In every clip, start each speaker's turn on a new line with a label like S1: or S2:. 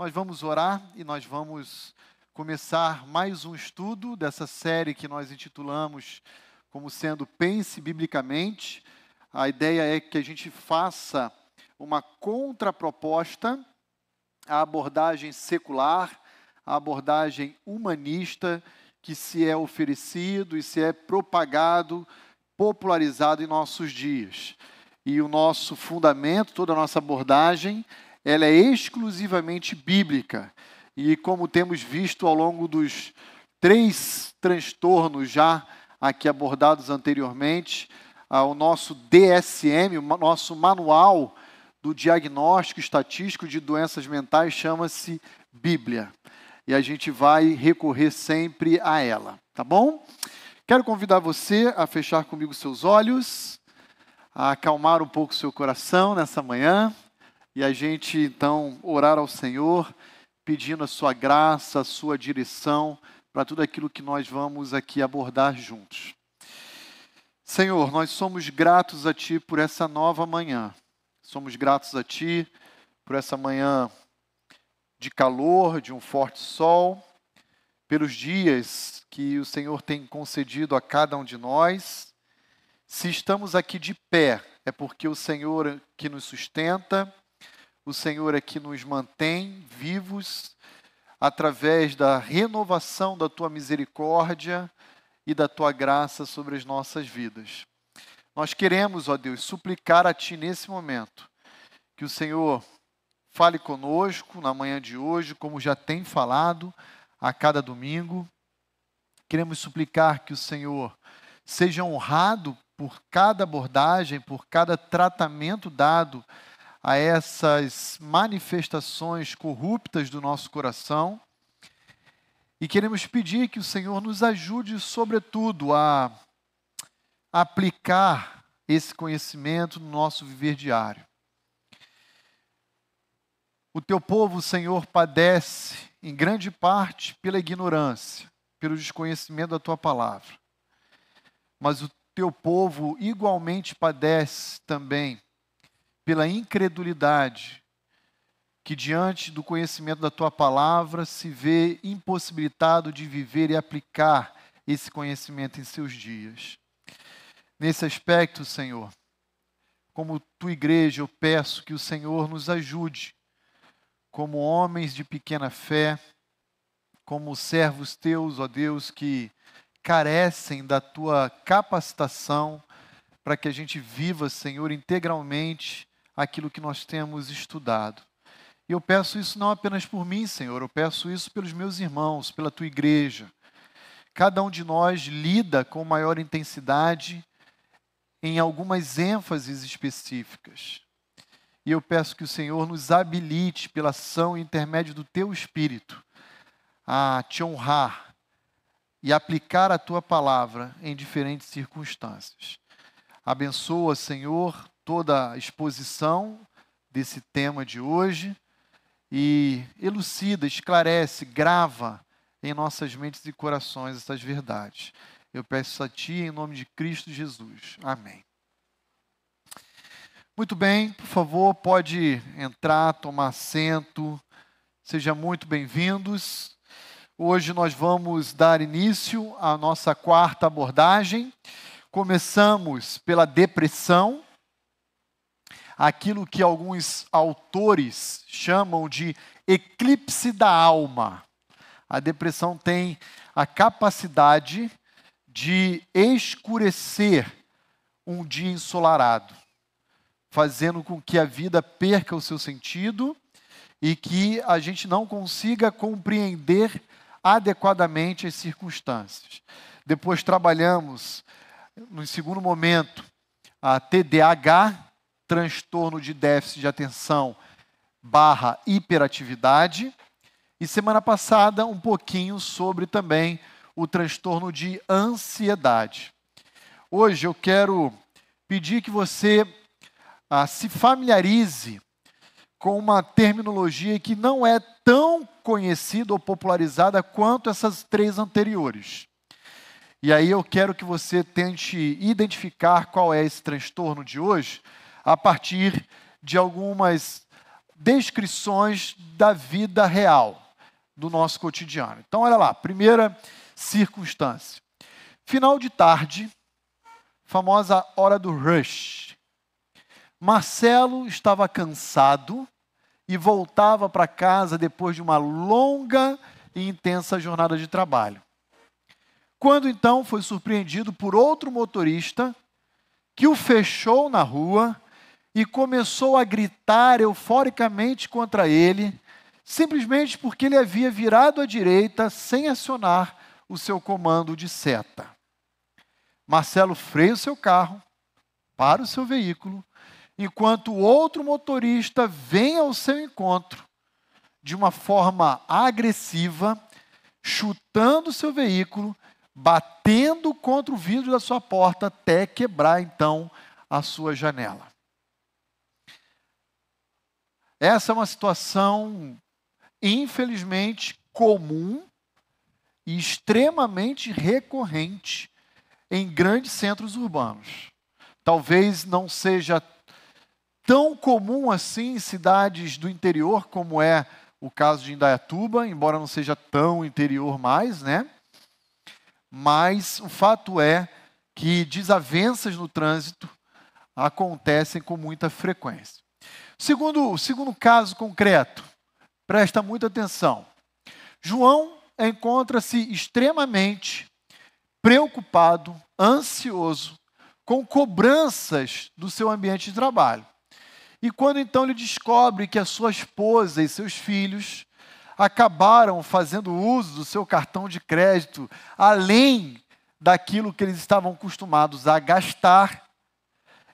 S1: Nós vamos orar e nós vamos começar mais um estudo dessa série que nós intitulamos como sendo Pense Biblicamente. A ideia é que a gente faça uma contraproposta à abordagem secular, à abordagem humanista que se é oferecido e se é propagado, popularizado em nossos dias. E o nosso fundamento, toda a nossa abordagem, ela é exclusivamente bíblica. E como temos visto ao longo dos três transtornos já aqui abordados anteriormente, o nosso DSM, o nosso manual do diagnóstico estatístico de doenças mentais chama-se Bíblia. E a gente vai recorrer sempre a ela, tá bom? Quero convidar você a fechar comigo seus olhos, a acalmar um pouco seu coração nessa manhã e a gente então orar ao Senhor, pedindo a sua graça, a sua direção para tudo aquilo que nós vamos aqui abordar juntos. Senhor, nós somos gratos a Ti por essa nova manhã. Somos gratos a Ti por essa manhã de calor, de um forte sol, pelos dias que o Senhor tem concedido a cada um de nós. Se estamos aqui de pé, é porque o Senhor que nos sustenta, o Senhor é que nos mantém vivos através da renovação da tua misericórdia e da tua graça sobre as nossas vidas. Nós queremos, ó Deus, suplicar a ti nesse momento que o Senhor fale conosco na manhã de hoje, como já tem falado a cada domingo. Queremos suplicar que o Senhor seja honrado por cada abordagem, por cada tratamento dado a essas manifestações corruptas do nosso coração. E queremos pedir que o Senhor nos ajude, sobretudo, a aplicar esse conhecimento no nosso viver diário. O teu povo, Senhor, padece em grande parte pela ignorância, pelo desconhecimento da tua palavra. Mas o teu povo igualmente padece também pela incredulidade, que diante do conhecimento da tua palavra se vê impossibilitado de viver e aplicar esse conhecimento em seus dias. Nesse aspecto, Senhor, como tua igreja, eu peço que o Senhor nos ajude, como homens de pequena fé, como servos teus, ó Deus, que carecem da tua capacitação para que a gente viva, Senhor, integralmente aquilo que nós temos estudado. E eu peço isso não apenas por mim, Senhor, eu peço isso pelos meus irmãos, pela tua igreja. Cada um de nós lida com maior intensidade em algumas ênfases específicas. E eu peço que o Senhor nos habilite pela ação e intermédio do teu espírito a te honrar e aplicar a tua palavra em diferentes circunstâncias. Abençoa, Senhor, toda a exposição desse tema de hoje e elucida, esclarece, grava em nossas mentes e corações essas verdades. Eu peço a Ti em nome de Cristo Jesus. Amém. Muito bem, por favor, pode entrar, tomar assento. Sejam muito bem-vindos. Hoje nós vamos dar início à nossa quarta abordagem. Começamos pela depressão aquilo que alguns autores chamam de eclipse da alma. A depressão tem a capacidade de escurecer um dia ensolarado, fazendo com que a vida perca o seu sentido e que a gente não consiga compreender adequadamente as circunstâncias. Depois trabalhamos, no segundo momento, a TDAH, transtorno de déficit de atenção barra hiperatividade. E semana passada, um pouquinho sobre também o transtorno de ansiedade. Hoje eu quero pedir que você ah, se familiarize com uma terminologia que não é tão conhecida ou popularizada quanto essas três anteriores. E aí eu quero que você tente identificar qual é esse transtorno de hoje, a partir de algumas descrições da vida real, do nosso cotidiano. Então, olha lá, primeira circunstância. Final de tarde, famosa hora do rush. Marcelo estava cansado e voltava para casa depois de uma longa e intensa jornada de trabalho. Quando então foi surpreendido por outro motorista que o fechou na rua e começou a gritar euforicamente contra ele, simplesmente porque ele havia virado à direita sem acionar o seu comando de seta. Marcelo freia o seu carro, para o seu veículo, enquanto outro motorista vem ao seu encontro de uma forma agressiva, chutando o seu veículo, batendo contra o vidro da sua porta até quebrar então a sua janela. Essa é uma situação, infelizmente, comum e extremamente recorrente em grandes centros urbanos. Talvez não seja tão comum assim em cidades do interior, como é o caso de Indaiatuba, embora não seja tão interior mais, né? Mas o fato é que desavenças no trânsito acontecem com muita frequência. Segundo, segundo caso concreto, presta muita atenção. João encontra-se extremamente preocupado, ansioso, com cobranças do seu ambiente de trabalho. E quando então ele descobre que a sua esposa e seus filhos acabaram fazendo uso do seu cartão de crédito além daquilo que eles estavam acostumados a gastar,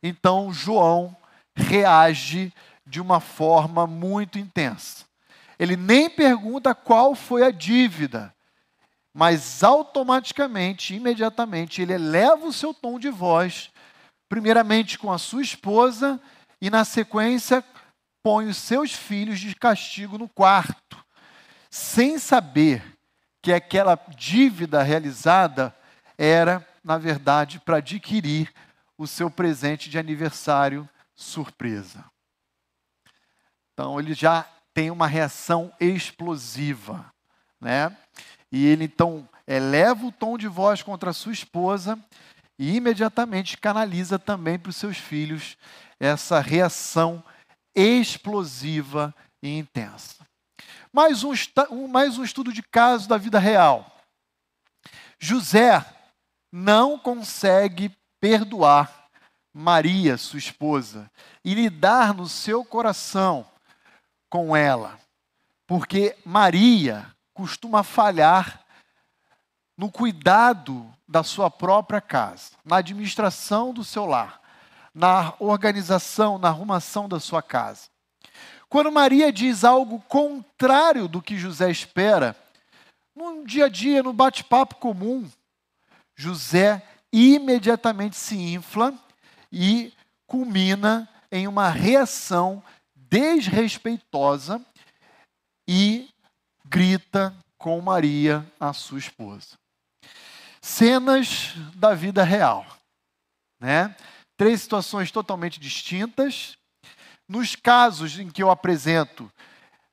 S1: então João reage de uma forma muito intensa. Ele nem pergunta qual foi a dívida, mas automaticamente, imediatamente, ele eleva o seu tom de voz, primeiramente com a sua esposa e, na sequência, põe os seus filhos de castigo no quarto, sem saber que aquela dívida realizada era, na verdade, para adquirir o seu presente de aniversário surpresa. Então ele já tem uma reação explosiva, né? E ele então eleva o tom de voz contra a sua esposa e imediatamente canaliza também para os seus filhos essa reação explosiva e intensa. Mais um, mais um estudo de caso da vida real. José não consegue perdoar Maria, sua esposa, e lidar no seu coração com ela, porque Maria costuma falhar no cuidado da sua própria casa, na administração do seu lar, na organização, na arrumação da sua casa. Quando Maria diz algo contrário do que José espera, no dia a dia, no bate-papo comum, José imediatamente se infla e culmina em uma reação desrespeitosa e grita com Maria, a sua esposa. Cenas da vida real, né? Três situações totalmente distintas. Nos casos em que eu apresento,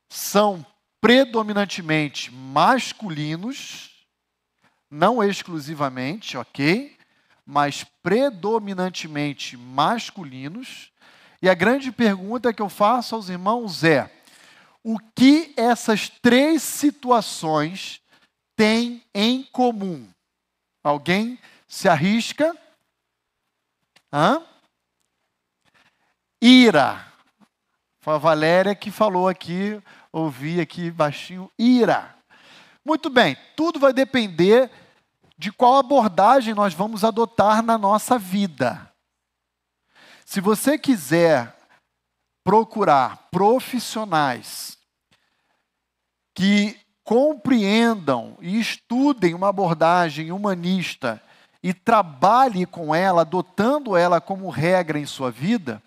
S1: são predominantemente masculinos, não exclusivamente, ok? Mas predominantemente masculinos. E a grande pergunta que eu faço aos irmãos é: o que essas três situações têm em comum? Alguém se arrisca? Hã? Ira. Foi a Valéria que falou aqui, ouvi aqui baixinho, ira. Muito bem, tudo vai depender de qual abordagem nós vamos adotar na nossa vida. Se você quiser procurar profissionais que compreendam e estudem uma abordagem humanista e trabalhe com ela, adotando ela como regra em sua vida,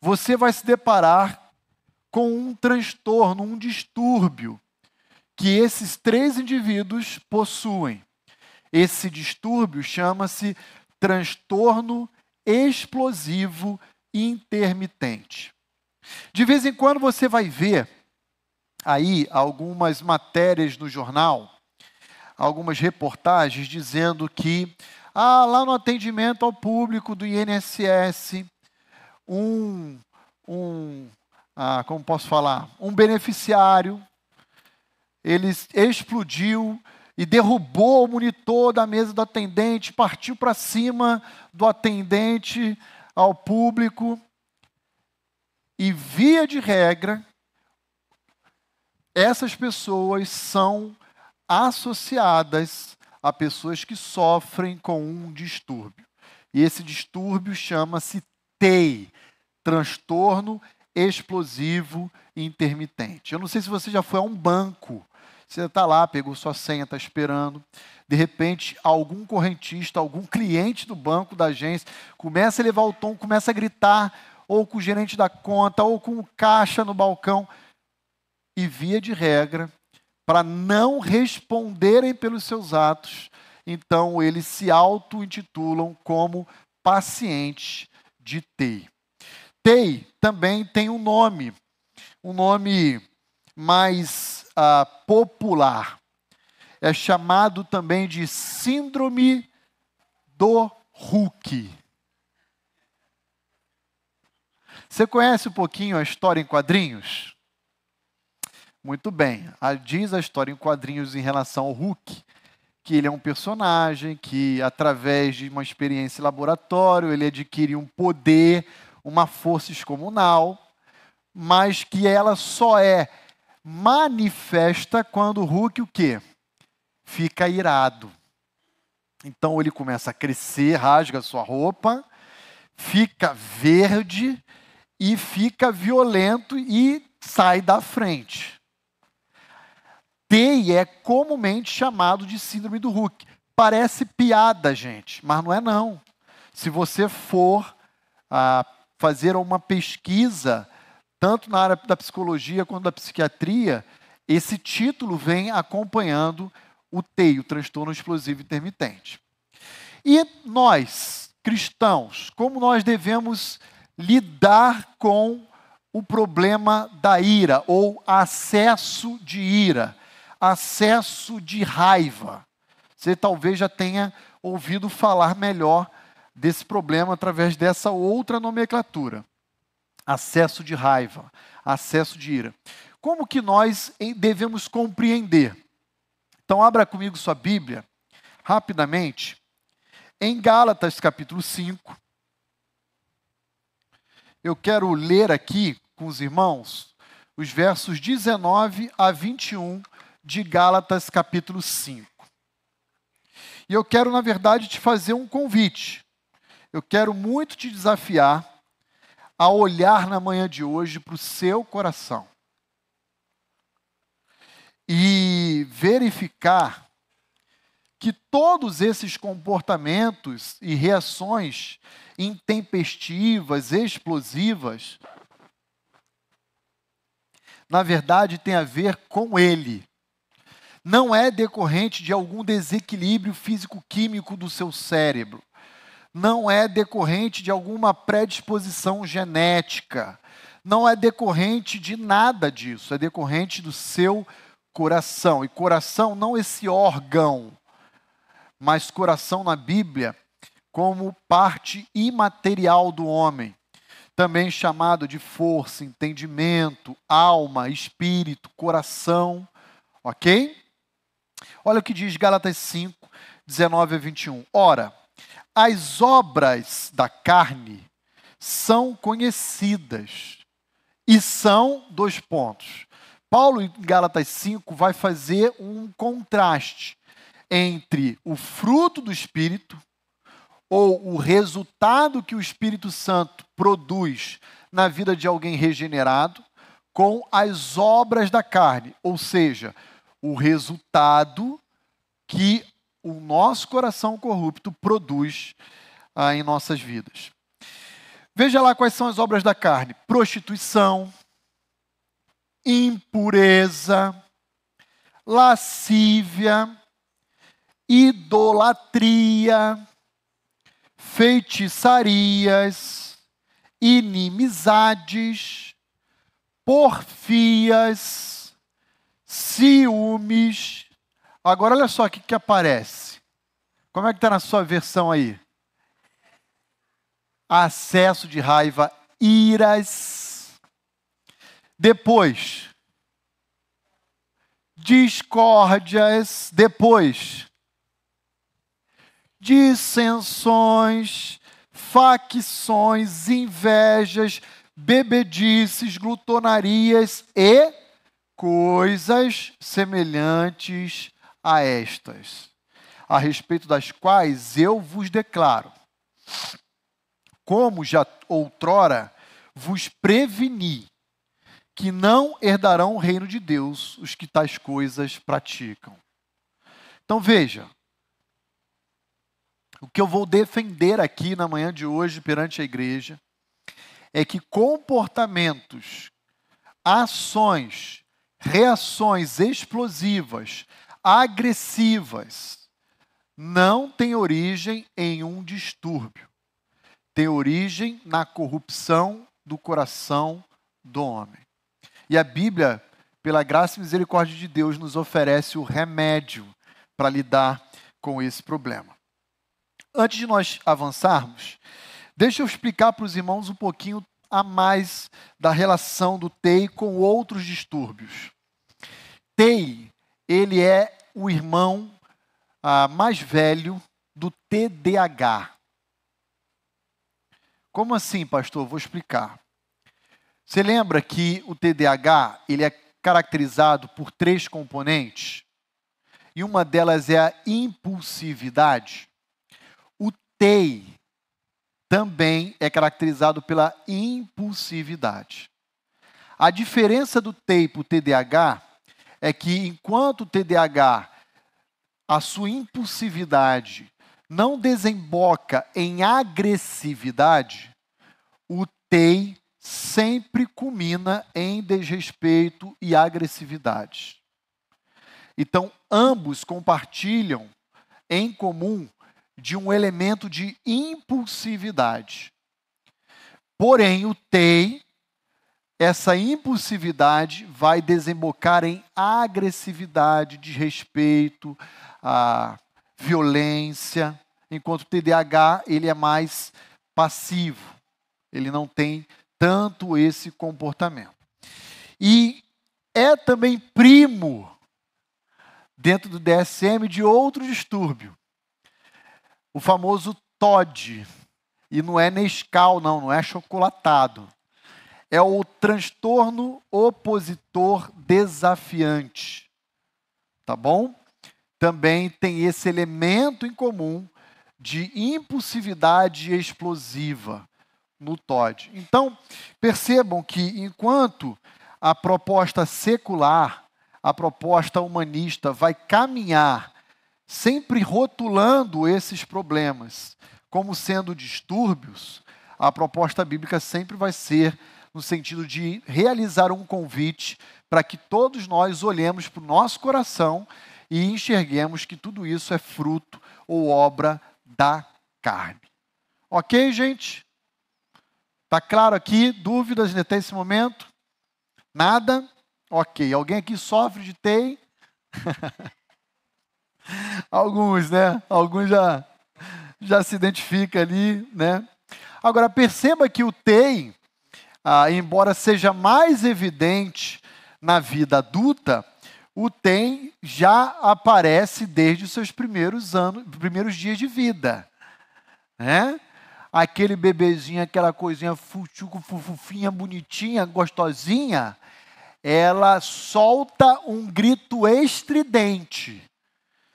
S1: você vai se deparar com um transtorno, um distúrbio que esses três indivíduos possuem. Esse distúrbio chama-se transtorno explosivo intermitente. De vez em quando você vai ver aí algumas matérias no jornal, algumas reportagens dizendo que ah, lá no atendimento ao público do INSS, um, um ah, como posso falar, um beneficiário, ele explodiu e derrubou o monitor da mesa do atendente, partiu para cima do atendente ao público. E via de regra, essas pessoas são associadas a pessoas que sofrem com um distúrbio. E esse distúrbio chama-se TEI, transtorno explosivo intermitente. Eu não sei se você já foi a um banco. Você está lá, pegou sua senha, está esperando. De repente, algum correntista, algum cliente do banco, da agência, começa a levar o tom, começa a gritar, ou com o gerente da conta, ou com o caixa no balcão. E via de regra, para não responderem pelos seus atos, então eles se auto-intitulam como pacientes de TEI. TEI também tem um nome, um nome mais uh, popular. É chamado também de Síndrome do Hulk. Você conhece um pouquinho a história em quadrinhos? Muito bem. Diz a história em quadrinhos em relação ao Hulk que ele é um personagem que, através de uma experiência em laboratório, ele adquire um poder, uma força excomunal, mas que ela só é manifesta quando o Hulk o quê? Fica irado. Então ele começa a crescer, rasga sua roupa, fica verde e fica violento e sai da frente. TEI é comumente chamado de síndrome do Hulk. Parece piada, gente, mas não é não. Se você for ah, fazer uma pesquisa, tanto na área da psicologia quanto da psiquiatria, esse título vem acompanhando o TEI, o transtorno explosivo intermitente. E nós, cristãos, como nós devemos lidar com o problema da ira ou acesso de ira? acesso de raiva. Você talvez já tenha ouvido falar melhor desse problema através dessa outra nomenclatura. Acesso de raiva, acesso de ira. Como que nós devemos compreender? Então, abra comigo sua Bíblia, rapidamente, em Gálatas capítulo 5. Eu quero ler aqui com os irmãos os versos 19 a 21 de Gálatas capítulo 5. E eu quero, na verdade, te fazer um convite. Eu quero muito te desafiar a olhar na manhã de hoje para o seu coração e verificar que todos esses comportamentos e reações intempestivas, explosivas, na verdade, tem a ver com ele não é decorrente de algum desequilíbrio físico-químico do seu cérebro. Não é decorrente de alguma predisposição genética. Não é decorrente de nada disso. É decorrente do seu coração. E coração não esse órgão, mas coração na Bíblia como parte imaterial do homem, também chamado de força, entendimento, alma, espírito, coração, ok? Olha o que diz Gálatas 5, 19 a 21. Ora, as obras da carne são conhecidas e são dois pontos. Paulo, em Gálatas 5, vai fazer um contraste entre o fruto do Espírito, ou o resultado que o Espírito Santo produz na vida de alguém regenerado, com as obras da carne, ou seja, o resultado que o nosso coração corrupto produz ah, em nossas vidas. Veja lá quais são as obras da carne: prostituição, impureza, lascívia, idolatria, feitiçarias, inimizades, porfias, ciúmes. Agora olha só o que, que aparece. Como é que está na sua versão aí? Acesso de raiva, iras. Depois, discórdias. Depois, dissensões, facções, invejas, bebedices, glutonarias e coisas semelhantes a estas, a respeito das quais eu vos declaro, como já outrora vos preveni, que não herdarão o reino de Deus os que tais coisas praticam. Então veja, o que eu vou defender aqui na manhã de hoje perante a igreja é que comportamentos, ações, reações explosivas, agressivas, não têm origem em um distúrbio. Tem origem na corrupção do coração do homem. E a Bíblia, pela graça e misericórdia de Deus, nos oferece o remédio para lidar com esse problema. Antes de nós avançarmos, deixa eu explicar para os irmãos um pouquinho a mais da relação do TEI com outros distúrbios. TEI, ele é o irmão ah, mais velho do TDAH. Como assim, pastor? Vou explicar. Você lembra que o TDAH ele é caracterizado por três componentes? E uma delas é a impulsividade. TEI também é caracterizado pela impulsividade. A diferença do TEI para o TDAH é que enquanto o TDAH, a sua impulsividade não desemboca em agressividade, o TEI sempre culmina em desrespeito e agressividade. Então, ambos compartilham em comum de um elemento de impulsividade. Porém, o TEI, essa impulsividade vai desembocar em agressividade, desrespeito, a violência, enquanto o TDAH ele é mais passivo. Ele não tem tanto esse comportamento. E é também primo dentro do DSM de outro distúrbio, o famoso TOD. E não é Nescau, não, não é chocolatado. É o transtorno opositor desafiante. Tá bom? Também tem esse elemento em comum de impulsividade explosiva no TOD. Então, percebam que enquanto a proposta secular, a proposta humanista vai caminhar sempre rotulando esses problemas como sendo distúrbios, a proposta bíblica sempre vai ser no sentido de realizar um convite para que todos nós olhemos para o nosso coração e enxerguemos que tudo isso é fruto ou obra da carne. Ok, gente? Está claro aqui? Dúvidas até esse momento? Nada? Ok. Alguém aqui sofre de TEI? Alguns, né? Alguns já, já se identifica ali, né? Agora, perceba que o TEI, ah, embora seja mais evidente na vida adulta, o TEI já aparece desde os seus primeiros anos, primeiros dias de vida, né? Aquele bebezinho, aquela coisinha fuchuco, fufinha, bonitinha, gostosinha, ela solta um grito estridente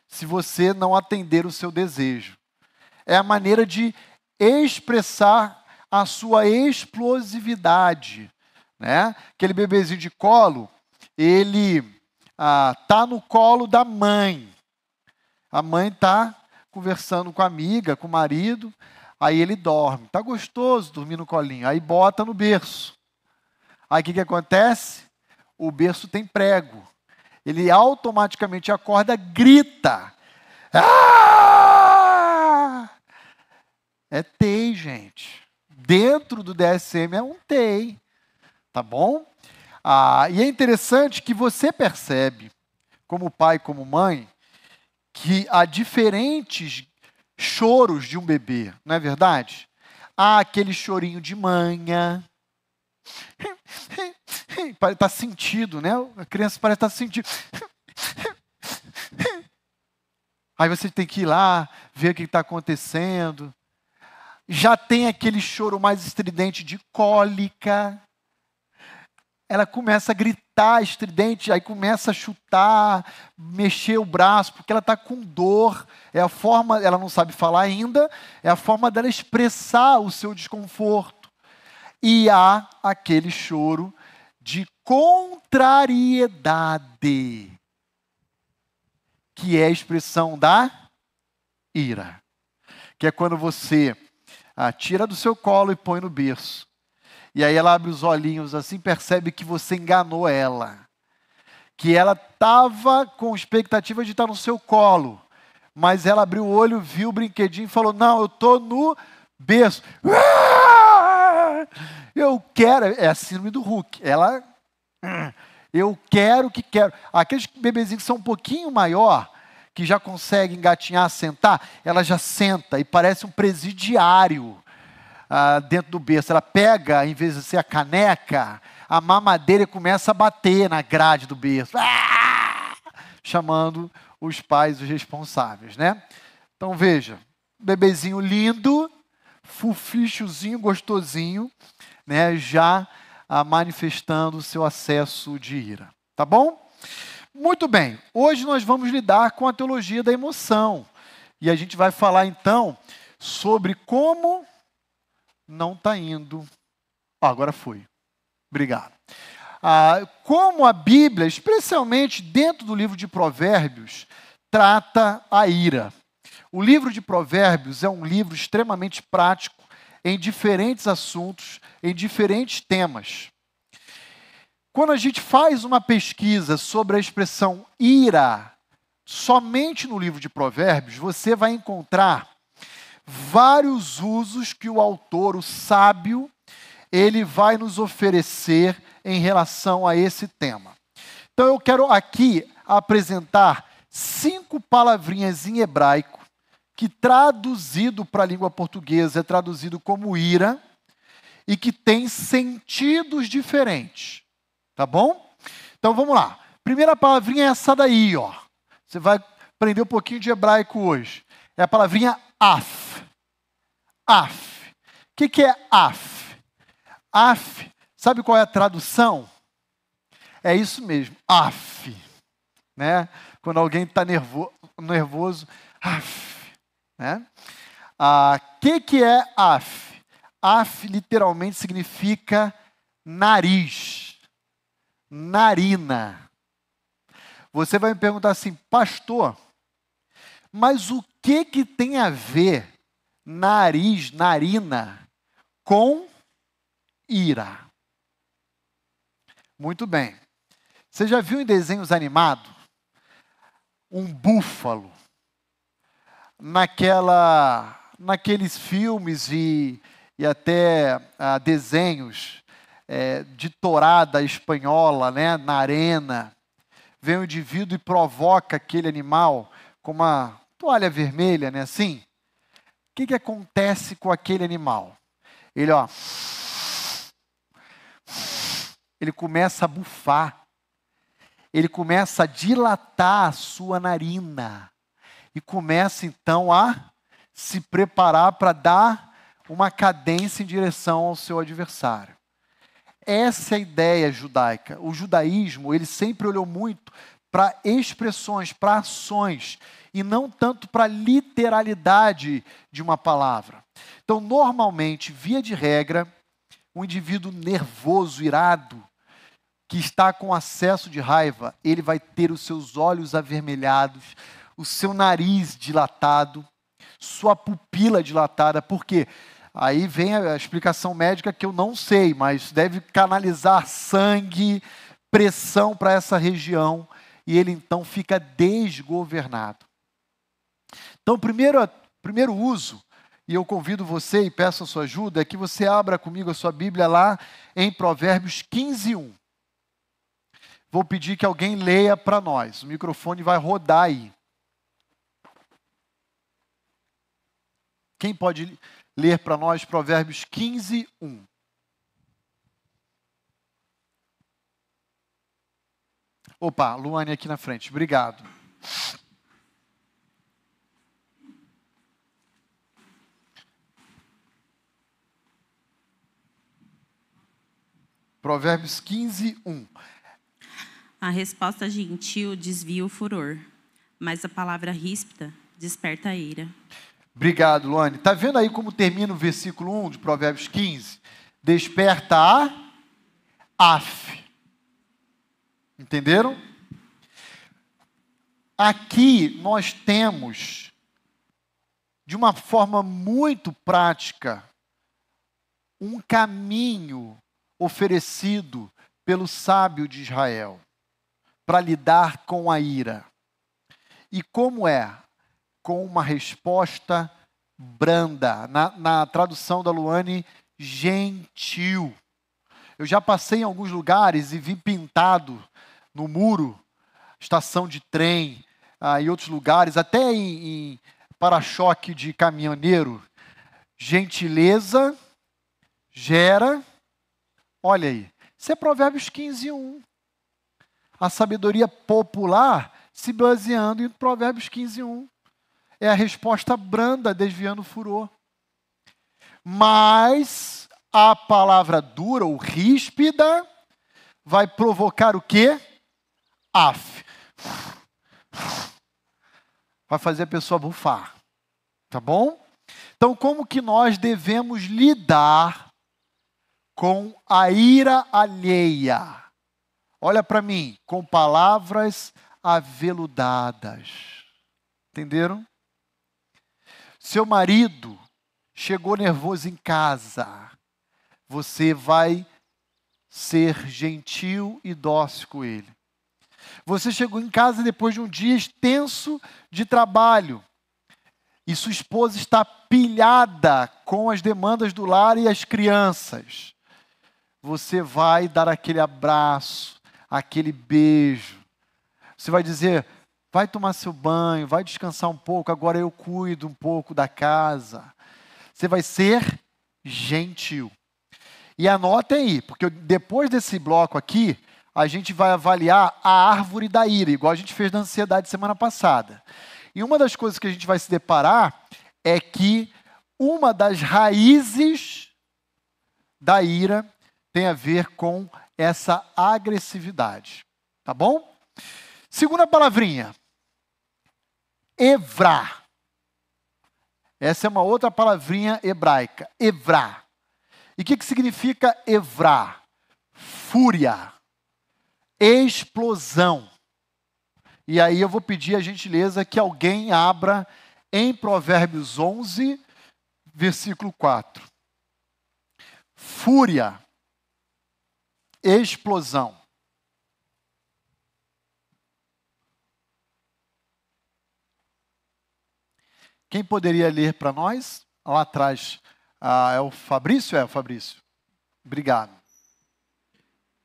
S1: se você não atender o seu desejo. É a maneira de expressar a sua explosividade. Né? Aquele bebezinho de colo, ele ah, tá no colo da mãe. A mãe tá conversando com a amiga, com o marido, aí ele dorme. Tá gostoso dormir no colinho. Aí bota no berço. Aí o que, que acontece? O berço tem prego ele automaticamente acorda, grita. Ah! É TEI, gente. Dentro do DSM é um TEI. Tá bom? Ah, e é interessante que você percebe, como pai, como mãe, que há diferentes choros de um bebê, não é verdade? Há aquele chorinho de manha. Parece estar tá sentido, né? A criança parece estar tá sentindo. Aí você tem que ir lá, ver o que está acontecendo. Já tem aquele choro mais estridente de cólica. Ela começa a gritar estridente, aí começa a chutar, mexer o braço, porque ela está com dor. É a forma, ela não sabe falar ainda, é a forma dela expressar o seu desconforto. E há aquele choro de contrariedade que é a expressão da ira. Que é quando você a tira do seu colo e põe no berço. E aí ela abre os olhinhos assim, percebe que você enganou ela. Que ela estava com expectativa de estar no seu colo. Mas ela abriu o olho, viu o brinquedinho e falou: Não, eu estou no berço. Eu quero. É a síndrome do Hulk. Ela eu quero que quero. Aqueles bebezinhos que são um pouquinho maior, que já consegue engatinhar, sentar, ela já senta e parece um presidiário ah, dentro do berço. Ela pega, em vez de ser a caneca, a mamadeira e começa a bater na grade do berço. Ah! Chamando os pais os responsáveis, né? Então veja, bebezinho lindo, fufichozinho, gostosinho, né? Já a manifestando o seu acesso de ira. Tá bom? Muito bem, hoje nós vamos lidar com a teologia da emoção. E a gente vai falar então sobre como não está indo. Oh, agora foi. Obrigado. Ah, como a Bíblia, especialmente dentro do livro de Provérbios, trata a ira. O livro de Provérbios é um livro extremamente prático em diferentes assuntos, em diferentes temas. Quando a gente faz uma pesquisa sobre a expressão ira, somente no livro de Provérbios, você vai encontrar vários usos que o autor, o sábio, ele vai nos oferecer em relação a esse tema. Então eu quero aqui apresentar cinco palavrinhas em hebraico que traduzido para a língua portuguesa é traduzido como ira e que tem sentidos diferentes. Tá bom? Então vamos lá. Primeira palavrinha é essa daí, ó. Você vai aprender um pouquinho de hebraico hoje. É a palavrinha af. Af. O que, que é af? Af, sabe qual é a tradução? É isso mesmo, af. Né? Quando alguém está nervo nervoso, af. Né? Ah, que, que é af? Af literalmente significa nariz, narina. Você vai me perguntar assim, pastor, mas o que, que tem a ver nariz, narina, com ira? Muito bem. Você já viu em desenhos animados um búfalo naquela, naqueles filmes e, e até ah, desenhos é, de tourada espanhola, né, na arena. Vem o indivíduo e provoca aquele animal com uma toalha vermelha, né, assim. O que, que acontece com aquele animal? Ele, ó, ele começa a bufar, ele começa a dilatar a sua narina e começa então a se preparar para dar uma cadência em direção ao seu adversário. Essa é a ideia judaica. O judaísmo, ele sempre olhou muito para expressões, para ações, e não tanto para a literalidade de uma palavra. Então, normalmente, via de regra, um indivíduo nervoso, irado, que está com acesso de raiva, ele vai ter os seus olhos avermelhados, o seu nariz dilatado, sua pupila dilatada, por quê? Aí vem a explicação médica que eu não sei, mas deve canalizar sangue, pressão para essa região, e ele então fica desgovernado. Então, primeiro, primeiro uso, e eu convido você e peço a sua ajuda, é que você abra comigo a sua Bíblia lá em Provérbios 15, 1. vou pedir que alguém leia para nós. O microfone vai rodar aí. Quem pode ler para nós Provérbios 15, 1? Opa, Luane aqui na frente, obrigado. Provérbios 15, 1.
S2: A resposta gentil desvia o furor, mas a palavra ríspida desperta a ira.
S1: Obrigado, Luane. Está vendo aí como termina o versículo 1 de Provérbios 15? Desperta a af. Entenderam? Aqui nós temos, de uma forma muito prática, um caminho oferecido pelo sábio de Israel para lidar com a ira. E como é? Com uma resposta branda. Na, na tradução da Luane, gentil. Eu já passei em alguns lugares e vi pintado no muro, estação de trem, ah, em outros lugares, até em, em para-choque de caminhoneiro. Gentileza gera. Olha aí, isso é Provérbios 15, 1 a sabedoria popular se baseando em Provérbios 15, 1. É a resposta branda, desviando o furor. Mas a palavra dura, ou ríspida, vai provocar o quê? Af. Vai fazer a pessoa bufar. Tá bom? Então, como que nós devemos lidar com a ira alheia? Olha para mim, com palavras aveludadas. Entenderam? Seu marido chegou nervoso em casa. Você vai ser gentil e dócil com ele. Você chegou em casa depois de um dia extenso de trabalho e sua esposa está pilhada com as demandas do lar e as crianças. Você vai dar aquele abraço, aquele beijo. Você vai dizer: vai tomar seu banho, vai descansar um pouco, agora eu cuido um pouco da casa. Você vai ser gentil. E anotem aí, porque depois desse bloco aqui, a gente vai avaliar a árvore da ira, igual a gente fez na ansiedade semana passada. E uma das coisas que a gente vai se deparar é que uma das raízes da ira tem a ver com essa agressividade. Tá bom? Segunda palavrinha. Evrá. Essa é uma outra palavrinha hebraica. Evrá. E o que, que significa evrá? Fúria. Explosão. E aí eu vou pedir a gentileza que alguém abra em Provérbios 11, versículo 4. Fúria explosão. Quem poderia ler para nós? Lá atrás, ah, é o Fabrício? É o Fabrício. Obrigado.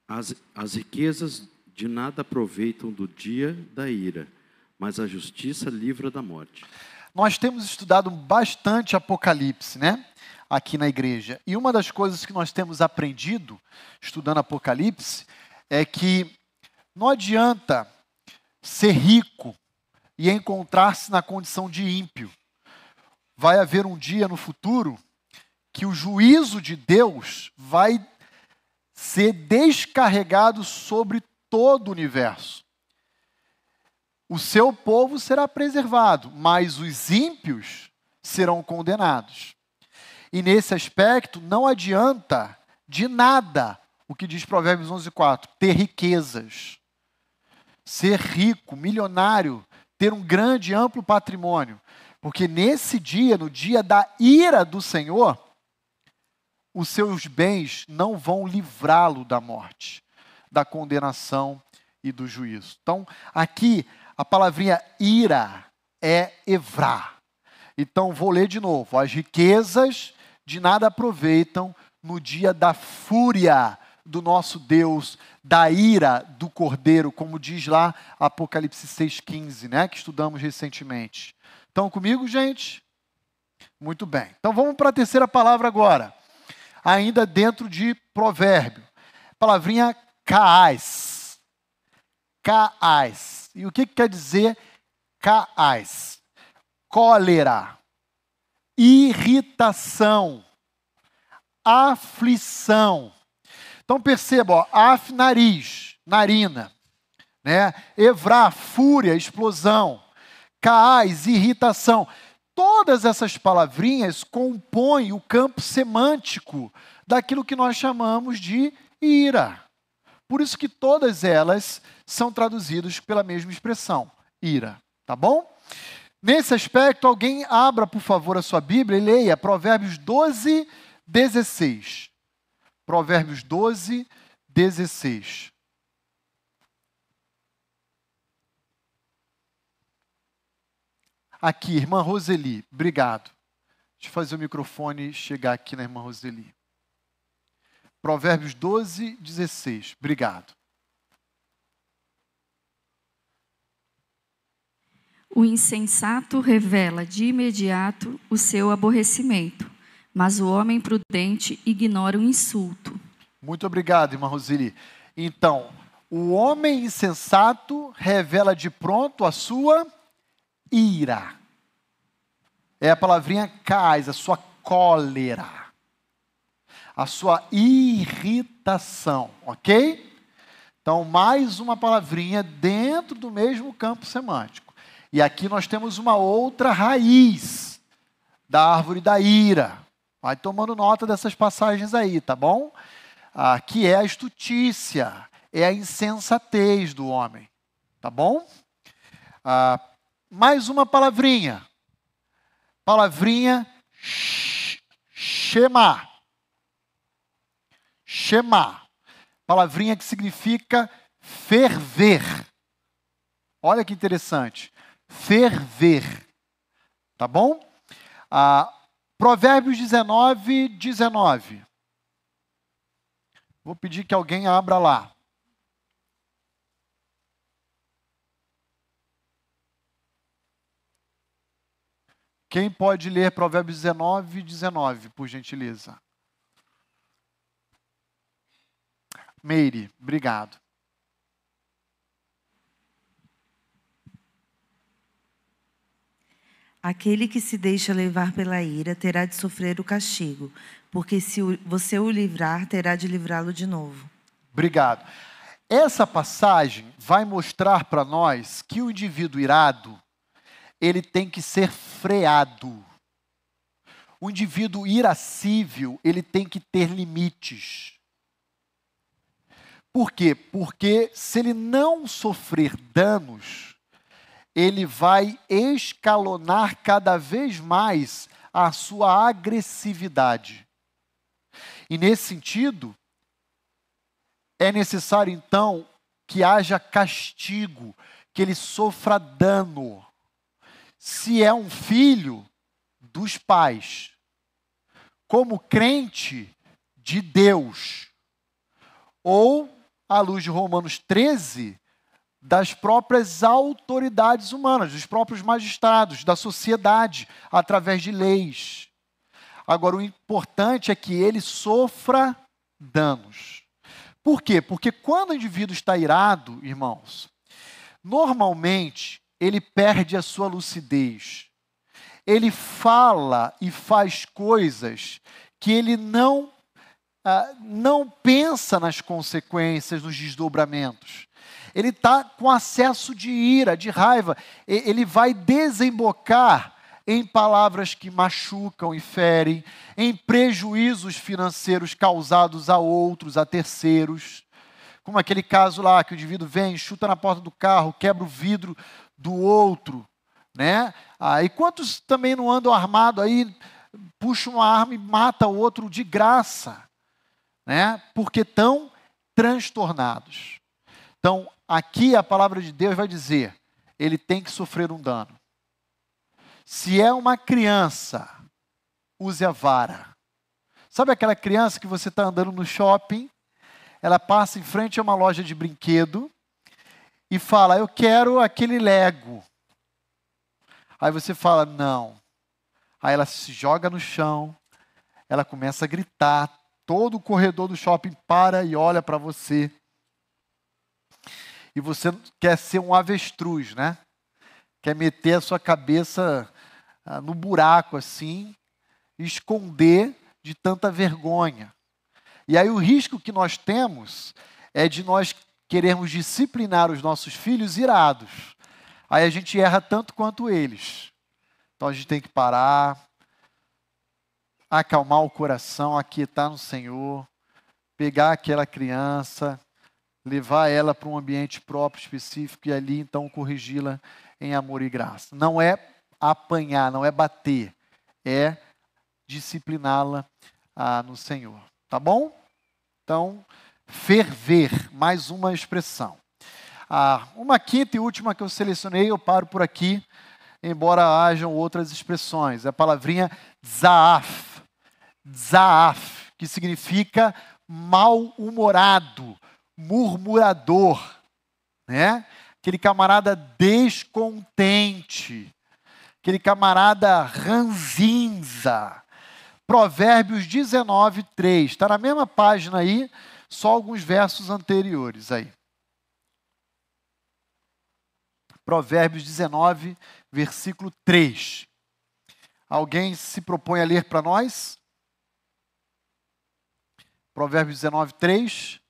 S3: As, as riquezas de nada aproveitam do dia da ira, mas a justiça livra da morte.
S1: Nós temos estudado bastante Apocalipse, né? aqui na igreja. E uma das coisas que nós temos aprendido, estudando Apocalipse, é que não adianta ser rico e encontrar-se na condição de ímpio. Vai haver um dia no futuro que o juízo de Deus vai ser descarregado sobre todo o universo. O seu povo será preservado, mas os ímpios serão condenados. E nesse aspecto, não adianta de nada o que diz Provérbios 11:4, ter riquezas, ser rico, milionário, ter um grande, amplo patrimônio, porque nesse dia, no dia da ira do Senhor, os seus bens não vão livrá-lo da morte, da condenação e do juízo. Então, aqui a palavrinha ira é evrá. Então, vou ler de novo. As riquezas de nada aproveitam no dia da fúria do nosso Deus, da ira do cordeiro, como diz lá Apocalipse 6,15, né, que estudamos recentemente. Estão comigo, gente? Muito bem. Então vamos para a terceira palavra agora. Ainda dentro de provérbio. Palavrinha caais. Caais. E o que, que quer dizer caais? Cólera, irritação, aflição. Então perceba, ó, af, nariz, narina, né? Evrar, fúria, explosão, caais, irritação. Todas essas palavrinhas compõem o campo semântico daquilo que nós chamamos de ira. Por isso que todas elas são traduzidas pela mesma expressão, ira, tá bom? Nesse aspecto, alguém abra, por favor, a sua Bíblia e leia Provérbios 12, 16. Provérbios 12, 16. Aqui, irmã Roseli, obrigado. Deixa eu fazer o microfone chegar aqui na irmã Roseli. Provérbios 12, 16. Obrigado.
S4: O insensato revela de imediato o seu aborrecimento, mas o homem prudente ignora o insulto.
S1: Muito obrigado, irmã Roseli. Então, o homem insensato revela de pronto a sua ira. É a palavrinha cais, a sua cólera. A sua irritação, ok? Então, mais uma palavrinha dentro do mesmo campo semântico. E aqui nós temos uma outra raiz da árvore da ira. Vai tomando nota dessas passagens aí, tá bom? Ah, que é a estutícia, é a insensatez do homem, tá bom? Ah, mais uma palavrinha. Palavrinha Shema. Shema. Palavrinha que significa ferver. Olha que interessante. Ferver. Tá bom? Ah, Provérbios 19, 19. Vou pedir que alguém abra lá. Quem pode ler Provérbios 19, 19, por gentileza? Meire, obrigado.
S5: Aquele que se deixa levar pela ira terá de sofrer o castigo, porque se você o livrar, terá de livrá-lo de novo.
S1: Obrigado. Essa passagem vai mostrar para nós que o indivíduo irado, ele tem que ser freado. O indivíduo irascível, ele tem que ter limites. Por quê? Porque se ele não sofrer danos, ele vai escalonar cada vez mais a sua agressividade. E nesse sentido, é necessário então que haja castigo, que ele sofra dano se é um filho dos pais, como crente de Deus, ou, à luz de Romanos 13, das próprias autoridades humanas, dos próprios magistrados, da sociedade, através de leis. Agora, o importante é que ele sofra danos. Por quê? Porque quando o indivíduo está irado, irmãos, normalmente ele perde a sua lucidez. Ele fala e faz coisas que ele não, ah, não pensa nas consequências, nos desdobramentos. Ele está com acesso de ira, de raiva. Ele vai desembocar em palavras que machucam e ferem, em prejuízos financeiros causados a outros, a terceiros. Como aquele caso lá que o indivíduo vem, chuta na porta do carro, quebra o vidro do outro, né? Ah, e quantos também não andam armado aí, puxam uma arma e mata o outro de graça, né? Porque estão transtornados. Então, aqui a palavra de Deus vai dizer, ele tem que sofrer um dano. Se é uma criança, use a vara. Sabe aquela criança que você está andando no shopping, ela passa em frente a uma loja de brinquedo e fala: Eu quero aquele Lego. Aí você fala: Não. Aí ela se joga no chão, ela começa a gritar, todo o corredor do shopping para e olha para você. E você quer ser um avestruz, né? Quer meter a sua cabeça ah, no buraco assim, esconder de tanta vergonha. E aí o risco que nós temos é de nós querermos disciplinar os nossos filhos irados. Aí a gente erra tanto quanto eles. Então a gente tem que parar, acalmar o coração, aquietar no Senhor, pegar aquela criança, levar ela para um ambiente próprio, específico, e ali então corrigi-la em amor e graça. Não é apanhar, não é bater, é discipliná-la ah, no Senhor. Tá bom? Então, ferver, mais uma expressão. Ah, uma quinta e última que eu selecionei, eu paro por aqui, embora hajam outras expressões. A palavrinha zaaf, zaaf, que significa mal-humorado, murmurador, né? Aquele camarada descontente, aquele camarada ranzinza, Provérbios 19, 3. Está na mesma página aí, só alguns versos anteriores aí. Provérbios 19, versículo 3. Alguém se propõe a ler para nós? Provérbios 19, 3.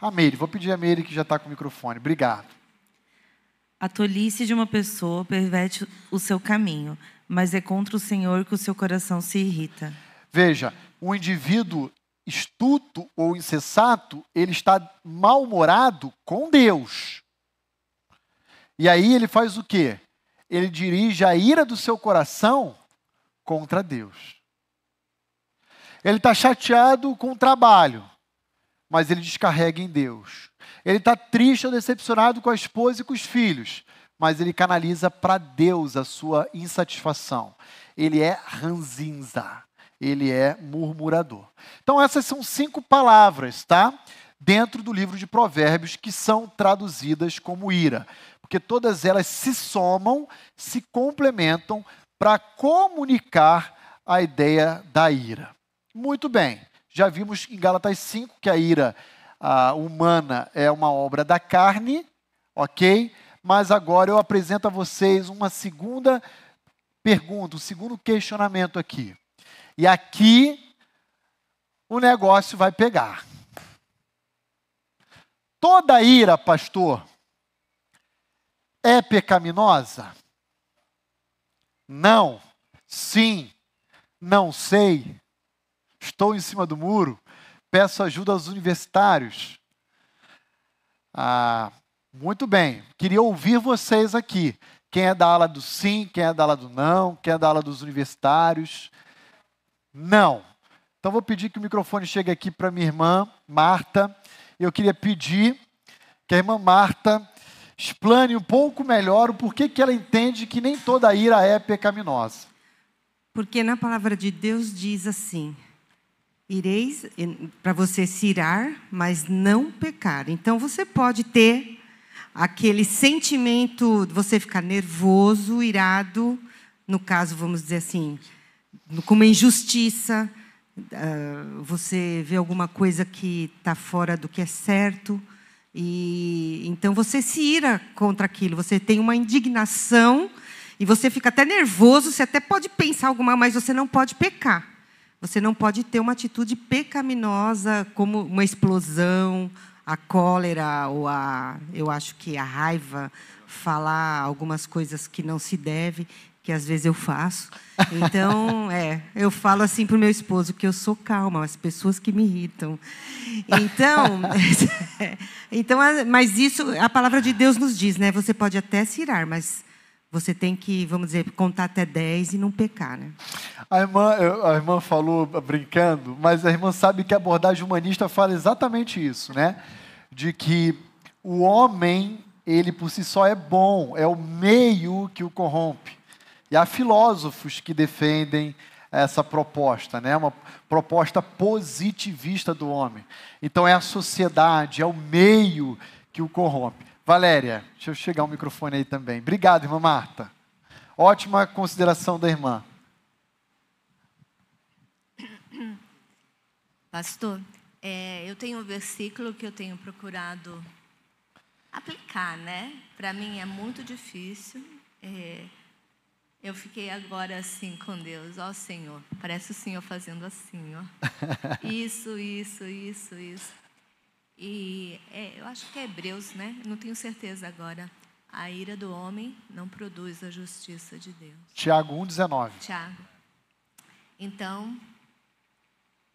S1: A Meire, vou pedir a Meire que já está com o microfone. Obrigado.
S5: A tolice de uma pessoa perverte o seu caminho, mas é contra o Senhor que o seu coração se irrita.
S1: Veja, um indivíduo estuto ou insensato, ele está mal-humorado com Deus. E aí ele faz o quê? Ele dirige a ira do seu coração contra Deus. Ele está chateado com o trabalho, mas ele descarrega em Deus. Ele está triste ou decepcionado com a esposa e com os filhos, mas ele canaliza para Deus a sua insatisfação. Ele é ranzinza, ele é murmurador. Então essas são cinco palavras, tá? Dentro do livro de Provérbios que são traduzidas como ira, porque todas elas se somam, se complementam para comunicar a ideia da ira. Muito bem. Já vimos em Gálatas 5 que a ira a humana é uma obra da carne, ok? mas agora eu apresento a vocês uma segunda pergunta, um segundo questionamento aqui. E aqui o negócio vai pegar. Toda ira, pastor, é pecaminosa? Não. Sim. Não sei. Estou em cima do muro. Peço ajuda aos universitários. Ah, muito bem. Queria ouvir vocês aqui. Quem é da ala do sim, quem é da ala do não, quem é da ala dos universitários. Não. Então vou pedir que o microfone chegue aqui para minha irmã Marta. Eu queria pedir que a irmã Marta explane um pouco melhor o porquê que ela entende que nem toda ira é pecaminosa.
S6: Porque na palavra de Deus diz assim: ireis para você se irar, mas não pecar. Então você pode ter aquele sentimento de você ficar nervoso, irado, no caso, vamos dizer assim, com uma injustiça, uh, você vê alguma coisa que está fora do que é certo, e então você se ira contra aquilo, você tem uma indignação e você fica até nervoso, você até pode pensar alguma, mas você não pode pecar. Você não pode ter uma atitude pecaminosa, como uma explosão, a cólera ou a, eu acho que a raiva, falar algumas coisas que não se deve, que às vezes eu faço. Então, é, eu falo assim para o meu esposo que eu sou calma, as pessoas que me irritam. Então, então, mas isso a palavra de Deus nos diz, né? Você pode até se irar, mas você tem que, vamos dizer, contar até 10 e não pecar, né?
S1: A irmã, a irmã falou brincando, mas a irmã sabe que a abordagem humanista fala exatamente isso, né? De que o homem, ele por si só é bom, é o meio que o corrompe. E há filósofos que defendem essa proposta, né? Uma proposta positivista do homem. Então é a sociedade, é o meio que o corrompe. Valéria, deixa eu chegar o microfone aí também. Obrigado, irmã Marta. Ótima consideração da irmã.
S7: Pastor, é, eu tenho um versículo que eu tenho procurado aplicar, né? Para mim é muito difícil. É, eu fiquei agora assim com Deus, ó Senhor, parece o Senhor fazendo assim, ó. Isso, isso, isso, isso. E é, eu acho que é Hebreus, né? Não tenho certeza agora. A ira do homem não produz a justiça de Deus.
S1: Tiago 1,19.
S7: Tiago. Então,